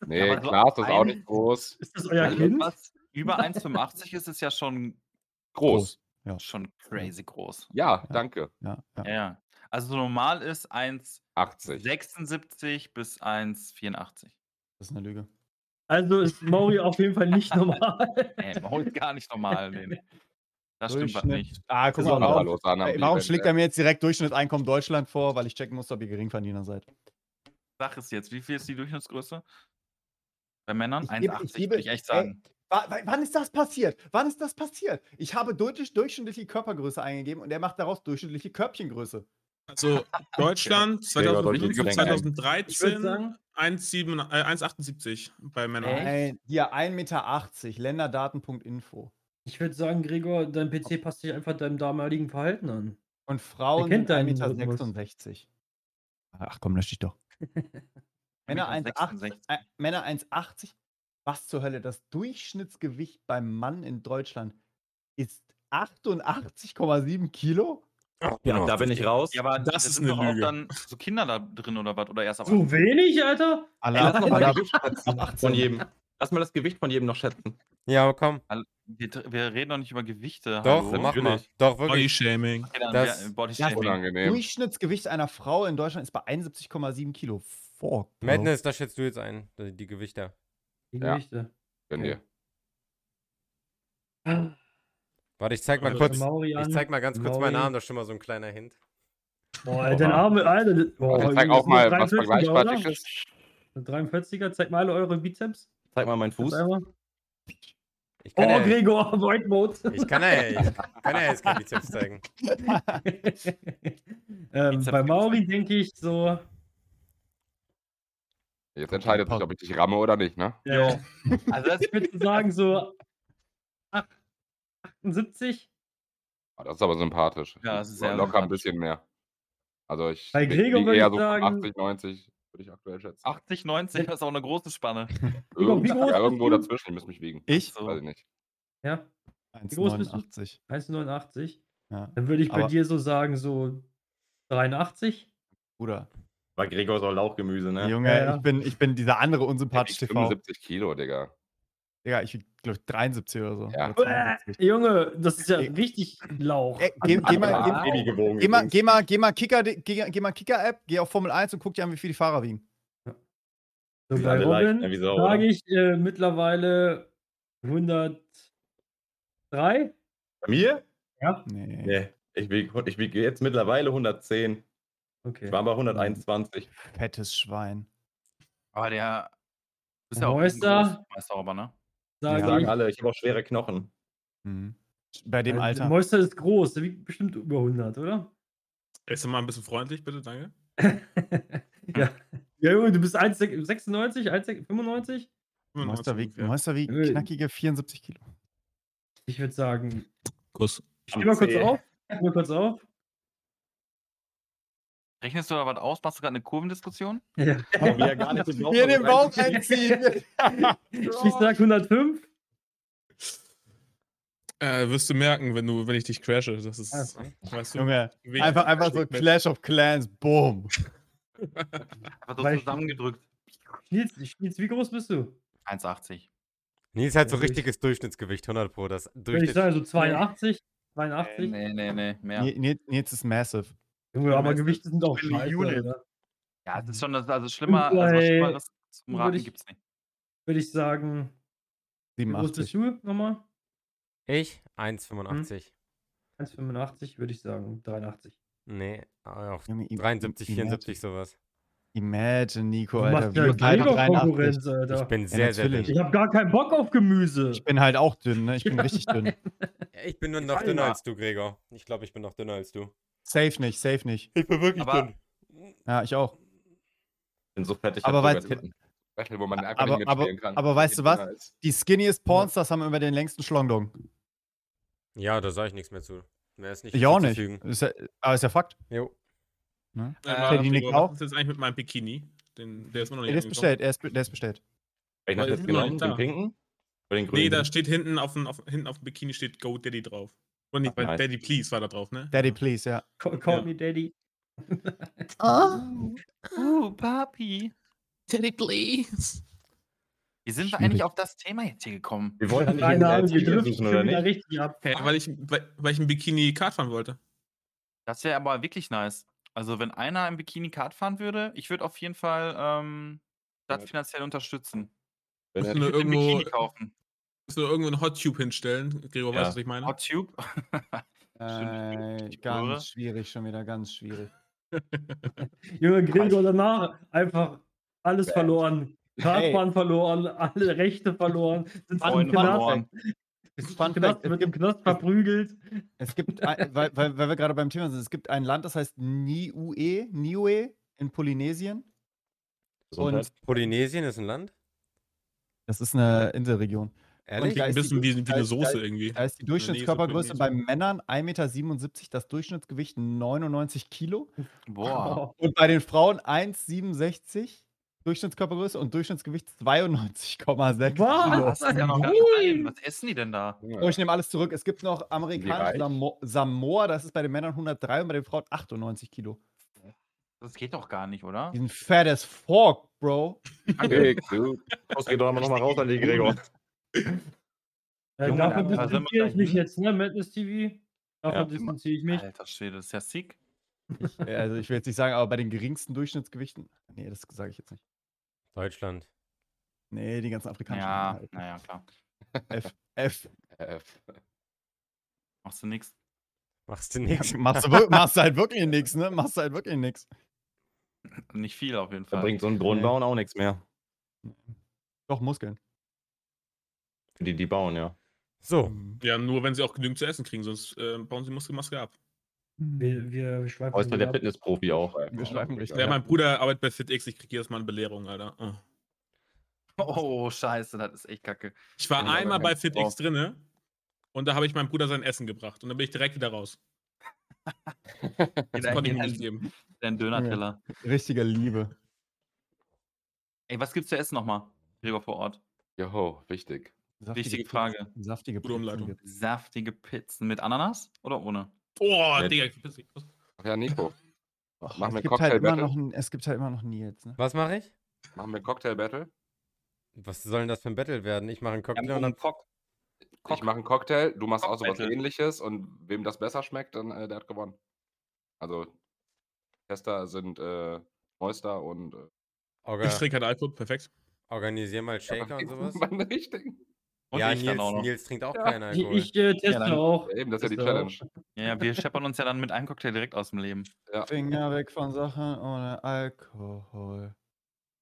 Nee,
aber so
Klaas ist auch nicht groß.
Ist das euer
Also
Kind?
über 1,85 ist es ja schon,
Groß.
Ja,
schon crazy groß.
Ja, danke.
ja, ja.
Ja. Also so normal ist
80.
1,76 bis 1,84.
Das ist eine Lüge.
Also ist Mauri auf jeden Fall nicht normal.
Ey, Maul ist gar nicht normal. Nee, nee. Das stimmt was nicht.
Ah, guck mal, warum,
los an am
ey, warum schlägt
ey.
er mir jetzt direkt Durchschnitteinkommen Deutschland vor, weil ich checken muss, ob ihr Geringverdiener seid?
Sag es jetzt. Wie viel ist die Durchschnittsgröße? Bei Männern?
Ich gebe-
1,80
ich gebe-
würde ich echt
ey,
sagen.
Wa- wa- Wann ist das passiert? Wann ist das passiert? Ich habe durch, durchschnittliche Körpergröße eingegeben und er macht daraus durchschnittliche Körbchengröße.
Also Deutschland
Gregor,
2005,
deutlich länger.
Ich würde
2013
sagen,
1,7 äh, 1,78 bei Männern.
Echt?
Ein, hier 1,80 Meter, länderdaten.info.
ich würde sagen, Gregor, dein PC passt sich einfach deinem damaligen Verhalten an.
Und Frauen
kennt
sind
deinen
1,66 Meter. Ach komm, lösch dich doch. Männer 1,80
1,66.
äh, Männer 1,80. Was zur Hölle? Das Durchschnittsgewicht beim Mann in Deutschland ist 88,7 Kilo?
Ja, da bin ich raus.
Ja, aber
Das
da
ist
sind
eine Lüge.
dann so Kinder da drin oder was? Oder erst ab
So wenig, Alter?
Alle
Ey, lass noch mal
alle-
Gewicht schätzen von jedem. Lass mal das Gewicht von jedem noch schätzen.
Ja, komm.
Wir, wir reden doch nicht über Gewichte.
Doch,
hallo?
mach mal. Doch, wirklich.
Body-Shaming.
Okay,
Das-
wär- Body
das-
Shaming.
Unangenehm.
Durchschnittsgewicht einer Frau in Deutschland ist bei 71,7 Kilo. Fuck.
Madness, da schätzt du jetzt ein, die die Gewichte.
Die
Ja. Gönn dir.
Warte, ich zeig mal
Also,
kurz. Ich zeig mal ganz kurz meinen Arm, das ist schon mal so ein kleiner Hint.
Boah, dein Arme, Alter. Boah,
Also ich zeig auch mal was
ist 43er, oder?
Vergleichbares.
43er, zeig mal alle eure Bizeps.
Zeig mal meinen Fuß.
Ich
Oh,
kann, ja,
Gregor, Void Mode.
ich kann, ja, ich kann ja jetzt kein Bizeps zeigen.
ähm,
Bizeps
bei Mauri denke ich so.
Jetzt entscheidet sich, ob ich dich ramme oder nicht, ne?
Ja.
Also das
Ich würde sagen so ach- 78.
Ah, Das ist aber sympathisch.
Ja, das ist sehr
Locker ein
sympathisch.
bisschen mehr. Also ich
Bei Gregor
lieg
würde
eher
ich
so
sagen-
80, 90, würde ich aktuell schätzen.
80, 90, das ist auch eine große Spanne.
Gregor, wie
Irgend-
groß
ja,
bist
irgendwo
du?
dazwischen, ich muss mich wiegen.
Ich?
So.
Weiß ich nicht.
Ja, groß bist du?
1,89.
1,89.
Ja.
Dann würde ich bei
Aber-
dir so sagen, so 83.
Bruder.
Bei Gregor so Lauchgemüse, ne?
Junge,
Ja, ja.
Ich, bin, ich bin dieser andere
Ich
unsympathische
wieg
TV.
75 Kilo, Digga.
Digga, ich glaube 73 oder so.
Ja.
Oder 72.
Junge, das ist ja
Ey.
richtig Lauch.
Ey, geh, geh mal, geh,
Baby gewogen.
geh mal, geh mal, geh mal Kicker, geh, geh mal Kicker-App, geh auf Formel 1 und guck dir an, wie viel die Fahrer wiegen.
So, bei Robin sage ich äh, mittlerweile 103.
Bei mir?
Ja,
Nee.
Nee. Ich wiege ich wieg jetzt mittlerweile 110.
okay.
Ich war bei 121.
Fettes Schwein.
Aber der du bist ja auch
Meister.
Meister aber, ne?
Sage
Ja,
Sagen
ich.
alle, ich habe auch schwere Knochen.
Mhm. Bei dem
Äh,
Alter.
Moister ist groß, der wiegt bestimmt über 100, oder?
Ist mal ein bisschen freundlich, bitte, danke.
ja. ja, Junge, du bist 1,96, 1,95?
Monster wiegt,
ja.
Monster wiegt
Äh.
knackige 74 Kilo.
Ich würde sagen,
Kuss.
ich stehe mal kurz auf. Ich mal kurz auf.
Rechnest du da was aus? Machst du gerade eine Kurvendiskussion?
Ja.
Aber wir ja gar nicht gebraucht
Hier
haben,
den Bauch einziehen.
Ich sag 105.
Äh, wirst du merken, wenn du, wenn ich dich crashe. Das ist.
Also.
Weißt du,
Junge, einfach, einfach so Clash of Clans, boom.
Einfach so zusammengedrückt.
Nils, Nils, wie groß bist du?
1,80.
Nils hat so richtiges Durchschnittsgewicht, 100 Pro. Das
Würde ich sagen, so 82, 82.
Nee, nee, nee, mehr.
Nee. Nils ist massive.
Junge, aber Gewichte sind auch scheiße. Alter.
Ja, das ist schon, das, also schlimmer, also was Schlimmeres zum Raten
ich-
gibt's nicht.
Würde ich sagen, wie groß bist
87.
du nochmal?
Ich? 1,85.
1,85 würde ich sagen, 83.
Nee, auf
Junge, im-
73,
im-
74 sowas.
Imagine, Nico,
Du
Alter.
machst ja
beide
Gregor
83.
Konkurrenz, Alter.
Ich bin sehr, sehr
natürlich.
dünn.
Ich habe gar keinen Bock auf Gemüse.
Ich bin halt auch dünn, ne? Ich bin richtig dünn.
Ja, Ich bin nur noch
Alter.
dünner als du, Gregor. Ich glaube, ich bin noch dünner als du.
Safe nicht, safe nicht.
Ich bin wirklich
Aber-
dünn.
Ja, ich auch.
bin so fett, ich
Aber
Titten.
Battle, wo man einfach
Aber-
nicht
aber-
mitspielen kann.
aber weißt du
Weil
was?
ist.
Die skinniest Pornstars haben immer den längsten Schlongdong.
Ja, da sage ich nichts mehr zu. Mehr ist nicht
Ich auch nicht. Ist ja, aber ist ja Fakt.
Jo.
Ne?
Äh, Gregor,
auch.
was ist jetzt eigentlich mit meinem Bikini? Den, der ist mir noch nicht
Der ist bestellt, er ist, der ist bestellt.
Hast du
ist
jetzt genommen? Den pinken? Oder den grünen?
Nee, da steht hinten auf, dem- auf, hinten auf dem Bikini steht Go Daddy drauf. Oder nicht,
Ach,
weil
nice.
Daddy Please war da drauf, ne?
Daddy, please, ja.
Call, call
Ja.
me Daddy.
Uh, Papi.
Daddy Please.
Wie sind wir eigentlich auf das Thema jetzt hier gekommen?
Wir wollen nicht
Ahnung, wir
oder
wieder
nicht?
richtig ab.
Hä, weil, ich, weil, weil ich ein Bikini Kart fahren wollte.
Das wäre aber wirklich nice. Also, wenn einer im Bikini Kart fahren würde, ich würde auf jeden Fall ähm, das
Ja.
finanziell unterstützen.
Wenn er-
nur irgendwo,
Bikini kaufen.
musst du nur irgendwo einen Hot Tube hinstellen. Gregor,
Ja.
weißt du, was ich meine?
Hot Tube.
Äh,
ich höre.
ganz schwierig, schon wieder ganz schwierig.
Junge, Gregor danach einfach alles
Bad.
verloren. Kartbahn verloren, alle Rechte verloren, sind
Freunde
Knast,
verloren.
Fun
Knast,
Fact, es
wird im
gibt,
Knast verprügelt.
es gibt ein, weil, weil, weil wir gerade beim Thema sind, es gibt ein Land, das heißt Niue, Niue in Polynesien.
Gesundheit.
Polynesien ist ein Land?
Das ist eine Inselregion.
Ehrlich?
da
Klingt ein
ist die-
bisschen wie, wie
da
eine
da
Soße
ist-
irgendwie.
Da ist die Durchschnittskörpergröße bei. Männern 1,77 Meter, das Durchschnittsgewicht 99 Kilo.
Boah.
Und bei den Frauen 1,67 Durchschnittskörpergröße und Durchschnittsgewicht 92,6
Was?
Kilo.
Das ja noch gar
Ui.
nicht ein. Was essen die denn da?
Oh, ich nehme alles zurück. Es gibt noch amerikanische? Samo Samoa, das ist bei den Männern 103 und bei den Frauen 98 Kilo.
Das geht doch gar nicht, oder?
Die sind fat as fuck, Bro.
Big, dude. Los, geh doch mal nochmal raus an die Gregor.
Äh,
Junge,
davon distanziere ich mich jetzt, ne? Madness TV. Davon
Ja.
distanziere ich mich.
Alter Schwede, das ist ja sick.
Ja, also ich will jetzt nicht sagen, aber bei den geringsten Durchschnittsgewichten. Nee, das sage ich jetzt nicht.
Deutschland.
Nee, die ganzen afrikanischen.
Ja,
Länder halt.
naja, klar.
F. F.
F.
Machst du nix.
Machst du
Ja,
nichts.
machst, du, machst du halt wirklich nix, ne? Machst du halt wirklich nix.
Nicht viel auf jeden
Da
Fall.
bringt so ein Brunnen
Nee.
bauen auch nichts mehr.
Doch, Muskeln.
Für die, die bauen, ja.
So,
Ja, nur wenn sie auch genügend zu essen kriegen, sonst äh, bauen sie Muskelmaske ab.
Wir, wir, wir schweifen
Äußert
wieder
der
ab.
Fitnessprofi auch.
Wir schweifen richtig.
Ja, mein Bruder arbeitet bei FitX, ich kriege jedes Mal eine Belehrung, Alter. Oh.
Oh, scheiße, das ist echt kacke.
Ich war
aber
einmal bei FitX drinne und da habe ich meinem Bruder sein Essen gebracht und dann bin ich direkt wieder raus. Das
Jeder
konnte ich mir nicht geben.
ein Döner-Teller.
Richtige Liebe.
Ey, was gibt's zu essen nochmal? Gregor vor Ort.
Joho, wichtig.
Saftige
Wichtige
Pizzen-
Frage.
Saftige
Gute
Pizzen
Umleitung.
gibt's.
Saftige Pizzen mit Ananas oder ohne?
Oh,
Ja.
Digga, ich bin.
Ach ja, Nico.
Och,
Machen wir
es, gibt halt noch, ein- es gibt halt immer noch Nils, ne?
was mache ich?
Machen wir Cocktail-Battle?
Was soll denn das für ein Battle werden? Ich mache einen Cocktail und dann.
Cock.
Ich mache einen Cocktail, du machst auch sowas
Cockbattle.
ähnliches und wem das besser schmeckt, dann äh, der hat gewonnen. Also, Tester sind äh, Moister und äh,
Ich trinke keinen Alkohol, perfekt.
organisier mal Shaker und sowas.
Beim richtigen.
Und
ja,
ich dann
Nils,
auch noch.
Nils trinkt auch
Ja,
keinen
Ich,
Alkohol.
ich äh, teste
dann-
auch.
Ja, eben, das ist ja die. Challenge.
Ja, ja, wir scheppern uns ja dann mit einem Cocktail direkt aus dem Leben.
Finger weg von Sachen ohne Alkohol.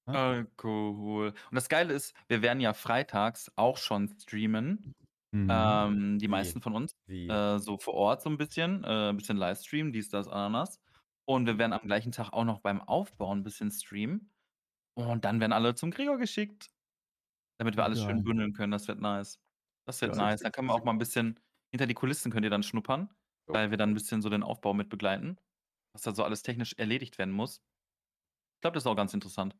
Hm?
Alkohol. Und das Geile ist, wir werden ja freitags auch schon streamen.
Mhm.
Ähm, die
Wie?
meisten von uns.
Wie?
Äh, so vor Ort so ein bisschen. Äh, ein bisschen Livestream, dies, das, Ananas. Und wir werden am gleichen Tag auch noch beim Aufbau ein bisschen streamen. Und dann werden alle zum Gregor geschickt. Damit wir alles schön
Geil.
bündeln können. Das wird nice. Das wird
Ja,
nice. Dann können wir auch mal ein bisschen hinter die Kulissen könnt ihr dann schnuppern,
Jo.
weil wir dann ein bisschen so den Aufbau mit begleiten. Was da so alles technisch erledigt werden muss. Ich glaube, das ist auch ganz interessant.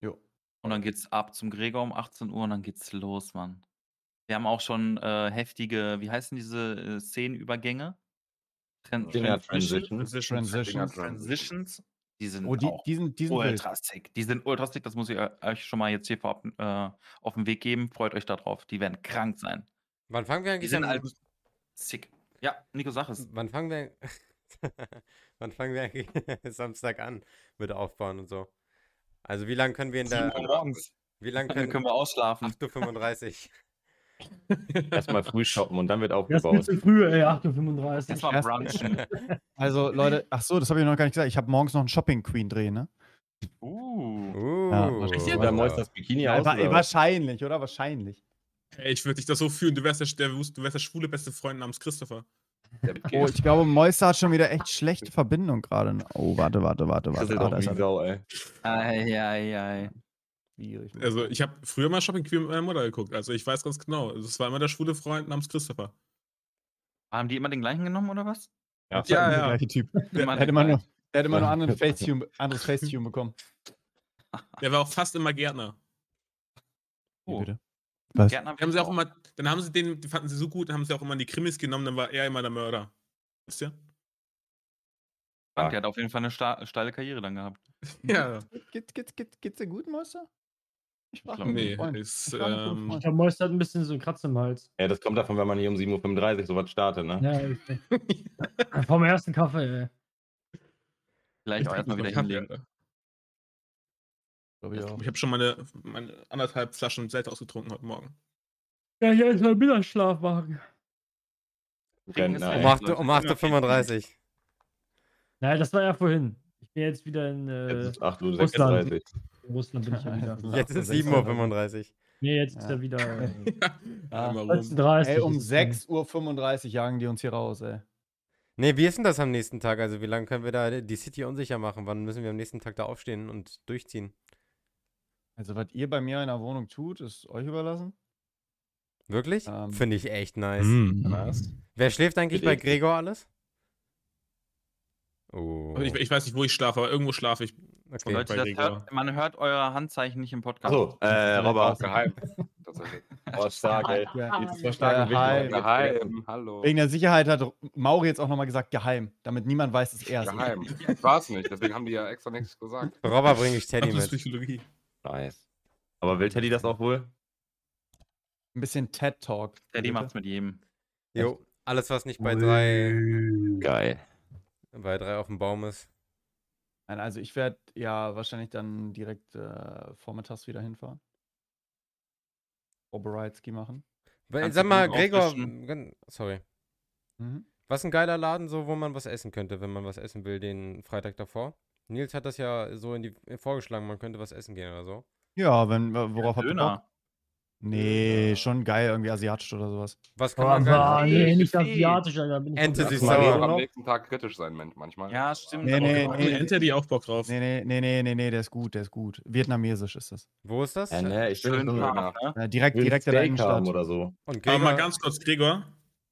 Jo.
Und dann geht's ab zum Gregor um 18 Uhr und dann geht's los, Mann. Wir haben auch schon äh, heftige, wie heißen diese äh, Szenenübergänge? Tran Transition-
Transition.
Transitions.
Transitions. Die sind
Oh, die,
auch
die sind, die sind wild.
ultra sick. Die sind ultra sick, das muss ich eu- euch schon mal jetzt hier vorab äh, auf den Weg geben. Freut euch darauf. Die werden krank sein.
Wann fangen wir
Die
eigentlich
sind
an?
halt sick. Ja, Nico, sag es.
Wann fangen wir. Wann fangen wir eigentlich Samstag an mit Aufbauen und so? Also wie lange können wir in der.
Uhr morgens.
Wie lange können,
können wir ausschlafen.
8.35
Erstmal früh shoppen und dann wird
Das ist ein
aufgebaut.
bisschen früher, ey, 8.35
Erstmal
Erst-
brunchen.
Also, Leute, ach so, das habe ich noch gar nicht gesagt. Ich habe morgens noch einen Shopping Queen drehen, ne?
Uh.
Uh,
Ja, wahrscheinlich.
Beim Mois das Bikini
Ja,
aus? oder
wahrscheinlich, oder? Wahrscheinlich.
Ey, ich würde dich das so fühlen. Du wärst der, der, du wärst der schwule beste Freund namens Christopher.
Oh, ich glaube, Moister hat schon wieder echt schlechte Verbindung gerade. Oh, warte, warte, warte,
Das
warte.
ist
Ah,
doch
da ist
wie
er.
Sau, ey.
Eieiei.
Schwierig.
Also, ich habe früher mal Shopping Queen mit meiner Mutter geguckt. Also, ich weiß ganz genau. Es war immer der schwule Freund namens Christopher.
Haben die immer den gleichen genommen oder was?
Ja.
Das war
Ja,
der
ja.
gleiche Typ. Der hätte immer nur, der hätte immer nur anderen Facetune, anderes Facetune bekommen.
Der war auch fast immer Gärtner.
Wie
Oh.
bitte? Was?
Gärtner
Die haben sie auch immer, dann haben sie den, die fanden sie so gut, dann haben sie auch immer in die Krimis genommen, dann war er immer der Mörder. Wisst ihr?
Frank, der hat auf jeden Fall eine steile Karriere dann gehabt.
Ja.
Geht, geht, geht, geht's dir gut, Moister? Ich frage
glaub,
mich.
Nee, ist,
Ich
ähm.
Der Moist hat ein bisschen so einen Kratz im Hals.
Ja, das kommt davon, wenn man nicht um 7.35 Uhr sowas startet, ne?
Ja, ich, vom ersten Kaffee, ey.
Vielleicht auch erstmal wieder hinlegen.
Glaub ich auch.
Ich habe schon meine, meine anderthalb Flaschen Selter ausgetrunken heute Morgen.
Ja, ich erstmal Mittagsschlaf machen.
Um
ey.
8 um 8.35 Uhr.
Naja, das war ja vorhin. Ich bin jetzt wieder in. Äh,
ist 8.36 Uhr.
Russland. Russland bin ich ja wieder.
Also
Jetzt ist
der
7.35 Uhr.
Nee, jetzt ist
Ja.
er wieder. Äh,
Ja, einmal rum.
13.30
Ey, um
ist es dann.
6.35 Uhr jagen die uns hier raus, ey.
Nee, wie ist denn das am nächsten Tag? Also, wie lange können wir da die City unsicher machen? Wann müssen wir am nächsten Tag da aufstehen und durchziehen?
Also, was ihr bei mir in der Wohnung tut, ist euch überlassen.
Wirklich?
Ähm.
Finde ich echt nice.
Mhm.
Was?
Wer schläft eigentlich bei. Gregor alles? Oh.
Ich, ich weiß nicht, wo ich schlafe, aber irgendwo schlafe ich.
Okay.
Leute, das hört, man hört euer Handzeichen nicht im Podcast.
Achso, äh, Robert.
Geheim.
Oh, stark, ey.
Ja.
Jetzt war stark
Geheim.
Geheim. Hallo.
Wegen der Sicherheit hat Mauri jetzt auch nochmal gesagt, geheim, damit niemand weiß, dass er es ist.
Geheim. Ich war es nicht, deswegen haben die ja extra nichts gesagt.
Robber bringe ich Teddy
Das ist
mit.
Psychologie.
Nice. Aber will Teddy das auch wohl?
Ein bisschen TED-Talk.
Teddy
bitte.
macht's mit jedem.
Jo, alles, was nicht bei drei,
Geil.
bei drei auf dem Baum ist.
Nein, also ich werde ja wahrscheinlich dann direkt äh, vormittags wieder hinfahren. Obereitski machen.
Weil, sag mal, Gregor, sorry.
Mhm.
Was ein geiler Laden, so, wo man was essen könnte, wenn man was essen will, den Freitag davor. Nils hat das ja so in die vorgeschlagen, man könnte was essen gehen oder so.
Ja, wenn, worauf habt ihr Bock?
Döner.
Nee, schon geil, irgendwie asiatisch oder sowas.
Was kann
Oh,
man essen?
nee, nicht asiatisch, Alter. Bin ich
Ente sauer.
Noch?
am nächsten Tag kritisch sein, man- manchmal.
Ja, stimmt.
Nee, nee,
Eine Ente, die auch Bock drauf.
Nee, nee, nee, nee, nee, nee, der ist gut, der ist gut. Vietnamesisch ist das.
Wo ist das?
Ja, ne, ich so
scharf, ne?
Direkt direkt in der Innenstadt.
oder so.
Und
Aber mal ganz kurz, Gregor.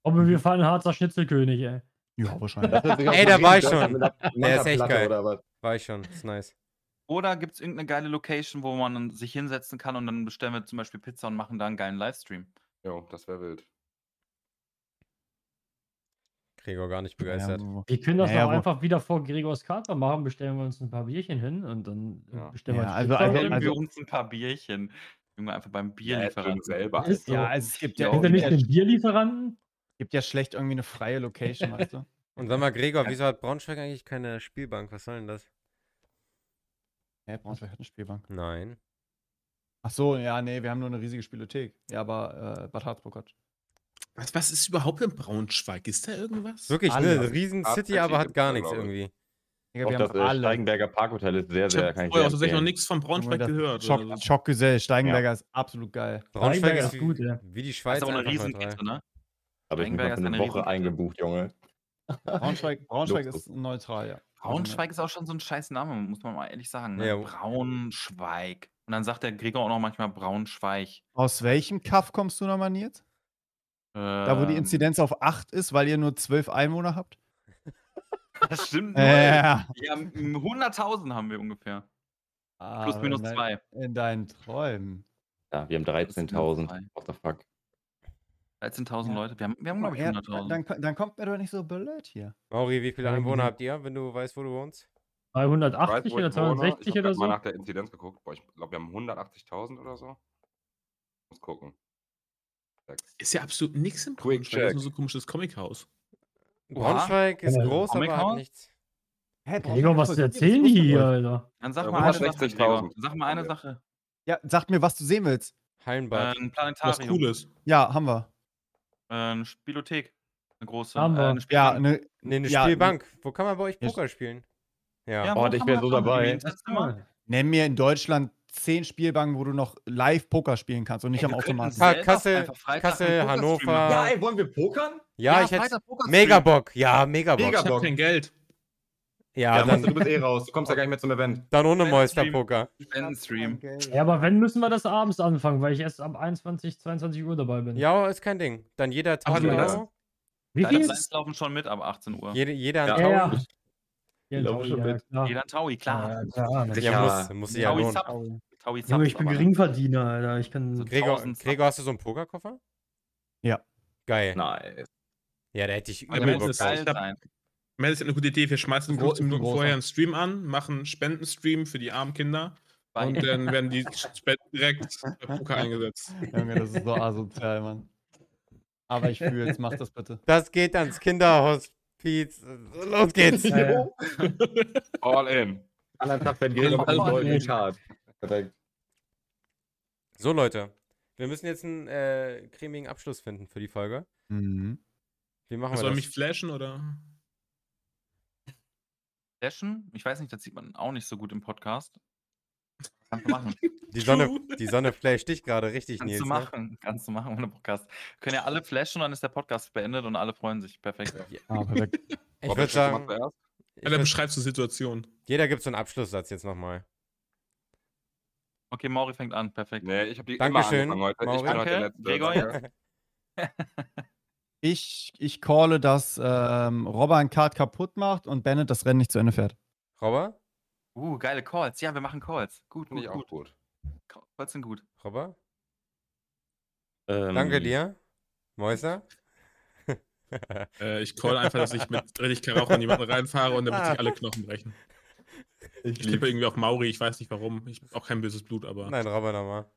Aber wir fahren Harzer Schnitzelkönig, ey.
Ja, wahrscheinlich.
Sich
Ey, da war ich schon. Der ist echt geil. War ich schon, ist nice.
Oder gibt es irgendeine geile Location, wo man dann sich hinsetzen kann und dann bestellen wir zum Beispiel Pizza und machen da einen geilen Livestream?
Jo, das wäre wild.
Gregor gar nicht
Ja,
begeistert.
wo-
Wir können das
Ja,
auch
wo-
einfach wieder vor Gregors Kater machen, bestellen wir uns ein paar Bierchen hin und dann äh,
Ja.
bestellen
Ja,
wir uns
also- also-
dann-
wir uns ein paar Bierchen. Junge, einfach beim
Ja,
Bierlieferanten.
selber.
Ist so.
Ja, also es gibt ja,
Ja,
nicht
ja,
den Bierlieferanten?
gibt ja schlecht irgendwie eine freie Location, weißt du?
Und sag mal, Gregor, wieso hat Braunschweig eigentlich keine Spielbank? Was soll denn das?
Ja, Braunschweig hat eine Spielbank.
Nein.
Ach so, ja, nee, wir haben nur eine riesige Spielothek. Ja, aber äh, Bad Harzburg hat.
Was, was ist überhaupt in Braunschweig? Ist da irgendwas?
Wirklich,
Alles.
eine riesen City, aber hat gar nichts irgendwie.
Digga,
Auch
wir
das
haben
äh,
alle.
Steigenberger Parkhotel ist sehr,
Ich
sehr,
habe
ich
vorher
sehr
auch tatsächlich noch nichts von Braunschweig
das
gehört.
Schock,
also.
Schockgesell, Steigenberger ist absolut geil.
Braunschweig ist
ist
wie,
gut, ja.
wie die
Das
Schweiz
ist aber eine
einfach
Riesenkette,
neutral.
ne?
Aber ich bin
Steigenberger
für
ist
eine
eine
Woche
Riesenkette.
eingebucht, Junge.
Braunschweig, Braunschweig
Luxus.
ist neutral, ja. Also,
Braunschweig ist auch schon so ein scheiß Name, muss man mal ehrlich sagen. Ne?
Ja.
Braunschweig. Und dann sagt der Gregor auch noch manchmal Braunschweig.
Aus welchem Kaff kommst du nochmal, Nils? Da, wo die
Ähm,
Inzidenz auf 8 ist, weil ihr nur 12 Einwohner habt?
Das stimmt.
Äh.
Wir haben 100.000 haben wir ungefähr. Plus
ah,
minus
in dein-
zwei.
In deinen Träumen.
Ja, wir haben
Das sind nur
13.000.
zwei.
What the fuck?
13.000
Ja.
Leute. Wir haben, wir haben glaube ich,
Ja,
100.000.
dann, dann kommt mir doch nicht so blöd hier.
Mauri, wie viele Einwohner habt ihr, wenn du weißt, wo du wohnst?
380
wo
oder
ich wohne.
260
ich hab
oder
grad mal
so?
nach der Inzidenz geguckt. Boah, ich glaube, wir haben 180.000 oder so. Muss gucken.
Ist ja absolut nichts in
Quick
Braunschweig. Das ist nur so ein komisches Comichaus.
Braunschweig ist
Ja,
groß, aber
Comic-Con?
hat nichts.
Hä,
Gregor, was erzählen die hier, Alter?
Dann sag
Ja,
mal eine Sache.
160.000
Gregor. Sag mal eine. Sache.
Ja, sag mir, was du sehen willst.
Äh,
Hallenbad.
ein
Was
Planetarium.
Cooles.
Ja, haben wir.
Äh, eine Spielothek. Eine große.
Haben
äh,
wir.
eine
Ja,
Spielbank.
ne,
Nee, eine
ja,
Spielbank. Wo kann man bei euch
Ja,
Poker spielen? Ja.
Ja,
Oh, ich
kann
wär
man
so dabei.
Nenn mir in Deutschland 10 Spielbanken, wo du noch live Poker spielen kannst und nicht
Ey,
am Automaten.
Kassel, Kassel, Hannover. Ja,
ey, wollen wir pokern?
Ja, ich hätte. Mega Bock. Ja, mega Bock.
Mega
Ich hab
Bock.
kein Geld.
Ja,
Ja, Monster, du
dann,
bist eh raus. Du kommst ja gar nicht mehr zum Event.
dann ohne. Monster-Poker.
Spendenstream.
Ja, aber wenn, müssen wir das abends anfangen, weil ich erst ab 21, 22 Uhr dabei bin.
Ja, ist kein Ding. Dann jeder
Aber
1000
das-
Euro.
Wie viel?
Lines laufen schon mit ab 18 Uhr.
Jede, jeder
Ja.
Ja, ja.
Taui.
Ja, klar.
Jeder Taui, klar.
Ja, klar.
Sicher.
Ja, muss, muss sich ja
Taui
lohnen.
Taui.
Taui.
Junge, ich bin
ne?
Geringverdiener, Alter. Ich kann.
So
Gregor,
1000 Sub.
Gregor, hast du so einen Pokerkoffer?
Ja.
Geil.
Nice.
Ja, der hätte ich übel Bock
es
drauf.
Mel ist eine gute Idee. Wir schmeißen
Ein gro-
15
ein
Minuten vorher einen Stream an, machen einen Spendenstream für die armen Kinder und dann werden die Spenden direkt bei Poker eingesetzt.
Junge, das ist so asozial, Mann. Aber ich fühle jetzt, mach das bitte.
Das geht ans Kinderhospiz. Los geht's.
Ja,
All in.
Anderen Tag werden goldenen
gut.
Card. Perfekt.
So, Leute. Wir müssen jetzt einen äh, cremigen Abschluss finden für die Folge.
Mhm.
Wie machen
Soll
wir
mich
das?
flashen oder?
Session, ich weiß nicht, das sieht man auch nicht so gut im Podcast. Kannst du machen.
Die Sonne, die Sonne flasht dich gerade richtig,
Kannst
Nils.
du
Ne?
machen. Kannst du machen ohne Podcast. Können ja alle flashen und dann ist der Podcast beendet und alle freuen sich. Perfekt.
Ah, perfekt.
Ich
Robert,
würde sagen, ich würd,
beschreibst du die Situation.
jeder gibt so einen Abschlusssatz jetzt nochmal.
Okay, Mauri fängt an. Perfekt.
Nee, ich habe die
Dankeschön,
immer angefangen heute. Ich bin heute der
Danke,
Letzte.
Gregor
Danke.
Ich, ich calle, dass ähm, Robber ein Kart kaputt macht und Bennett das Rennen nicht zu Ende fährt.
Robber?
Uh, geile Calls. Ja, wir machen Calls. Gut,
Finde
gut,
ich auch
gut.
gut.
Calls sind gut.
Robber?
Ähm,
Danke dir. Mäuser?
Äh, ich call einfach, dass ich mit richtig Karacho in jemanden reinfahre und damit sich alle Knochen brechen. Ich tippe irgendwie auf Mauri, ich weiß nicht warum. Ich habe auch kein böses Blut, aber.
Nein, Robber nochmal.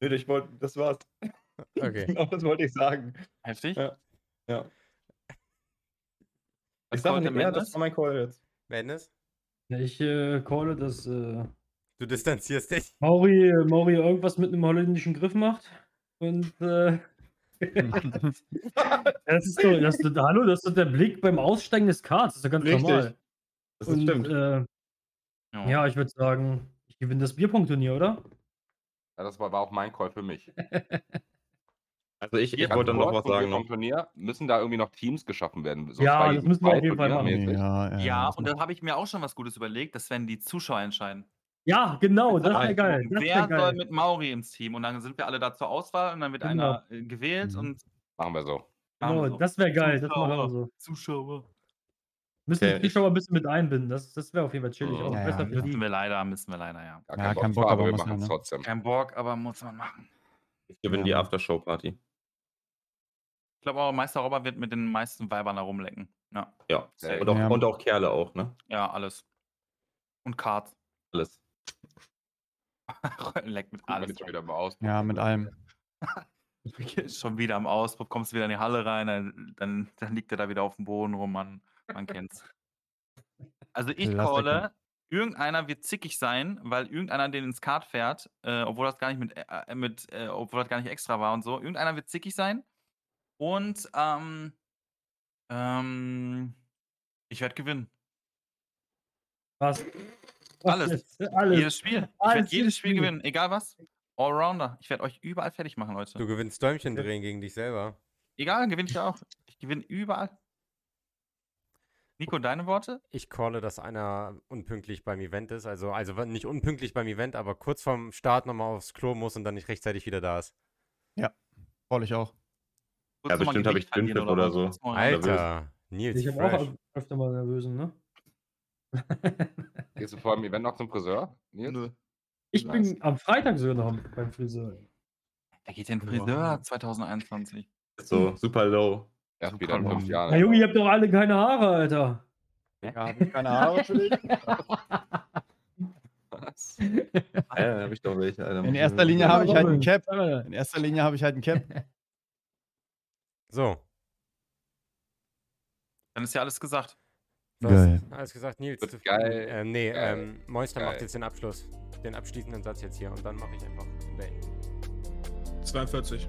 Nee, ich wollte, das war's.
Okay.
Genau das wollte ich sagen.
Heftig.
Ja. Ja.
Was
Ich sage nicht mehr, das war mein Call jetzt.
Madness?
Ja, ich äh, calle, dass äh,
Du distanzierst dich.
Mauri, Mauri irgendwas mit einem holländischen Griff macht. Und äh, das ist so, das ist, hallo, das ist der Blick beim Aussteigen des Karts. Das ist ja ganz
Richtig.
normal.
Das
Und,
ist stimmt.
Äh, ja, ich würde sagen, ich gewinne das Bierpunktturnier, oder?
Ja, das war, war auch mein Call für mich.
Also ich, ich
Ja,
wollte noch was sagen.
Vom. Turnier müssen da irgendwie noch Teams geschaffen werden. So
Ja,
zwei
das müssen wir auf jeden Fall machen.
Ja,
Ja,
das
und da habe ich mir auch schon was Gutes überlegt, das werden die Zuschauer entscheiden.
Ja, genau, das wäre geil. Das
Wer
wär
soll
geil.
mit Mauri ins Team? Und dann sind wir alle da zur Auswahl und dann wird
Genau.
einer äh, gewählt
Mhm.
und
Machen wir so.
Genau,
wir so.
das wäre geil. Das machen wir
Zuschauer.
so.
Zuschauer.
Müssen
Okay,
die Zuschauer ein bisschen mit einbinden. Das, das wäre auf jeden Fall chillig.
Mhm.
Auch
Ja,
besser
ja.
Müssen wir leider, müssen wir leider, ja.
Ja,
kein
kein
Bock,
Bock,
aber
aber
wir
muss
machen
man,
es
ne?
trotzdem.
Kein Bock, aber muss man machen.
Ich gewinne die
Ja.
Aftershow-Party.
Ich glaube auch, Meister Robber wird mit den meisten Weibern da rumlecken. Ja,
Ja. Und auch,
Ja.
und auch Kerle auch, ne?
ja alles. Und Kart.
Alles.
Leck mit
aus.
Ja, mit allem.
Schon wieder am Auspuff, kommst wieder in die Halle rein, dann, dann, dann liegt er da wieder auf dem Boden rum, man, man kennt's. Also ich
Klassiker.
calle, irgendeiner wird zickig sein, weil irgendeiner den ins Kart fährt, äh, obwohl das gar nicht mit, äh, mit äh, obwohl das gar nicht extra war und so. Irgendeiner wird zickig sein. Und ähm, ähm, ich werde gewinnen.
Was?
Alles.
Alles.
Jedes Spiel. Ich werde
Alles
jedes Spiel
Spiel.
gewinnen, egal was. Allrounder. Ich werde euch überall fertig machen, Leute.
Du gewinnst Däumchen drehen gegen dich selber.
Egal, gewinne ich auch. Ich gewinne überall. Nico, deine Worte?
Ich calle, dass einer unpünktlich beim Event ist. Also, also nicht unpünktlich beim Event, aber kurz vorm Start nochmal aufs Klo muss und dann nicht rechtzeitig wieder da ist.
Voll ich auch.
Ja, bestimmt habe ich Dünnpfiff oder
was?
so.
Alter, Nils,
Ich habe auch öfter mal nervösen, ne?
Gehst du vor dem Event noch zum Friseur? Nils?
Nö.
Ich
Nice.
bin am Freitag sogar noch beim Friseur.
Wer geht denn Friseur 2021?
So, super low.
Erst
Super
wieder in fünf. Jahren.
Na Junge, ihr habt doch alle keine Haare, Alter.
Ja, hab ich keine Haare für dich?
Was?
Ja, habe ich doch welche, Alter.
In erster Linie habe ich halt ein Cap.
Cap.
In erster Linie habe ich halt ein Cap.
So,
Dann ist ja alles gesagt.
du hast
Geil.
alles gesagt, Nils. Du-
geil,
Äh, nee,
geil,
ähm, Moister macht
geil.
jetzt den Abschluss. Den abschließenden Satz jetzt hier und dann mache ich einfach den Bane.
42.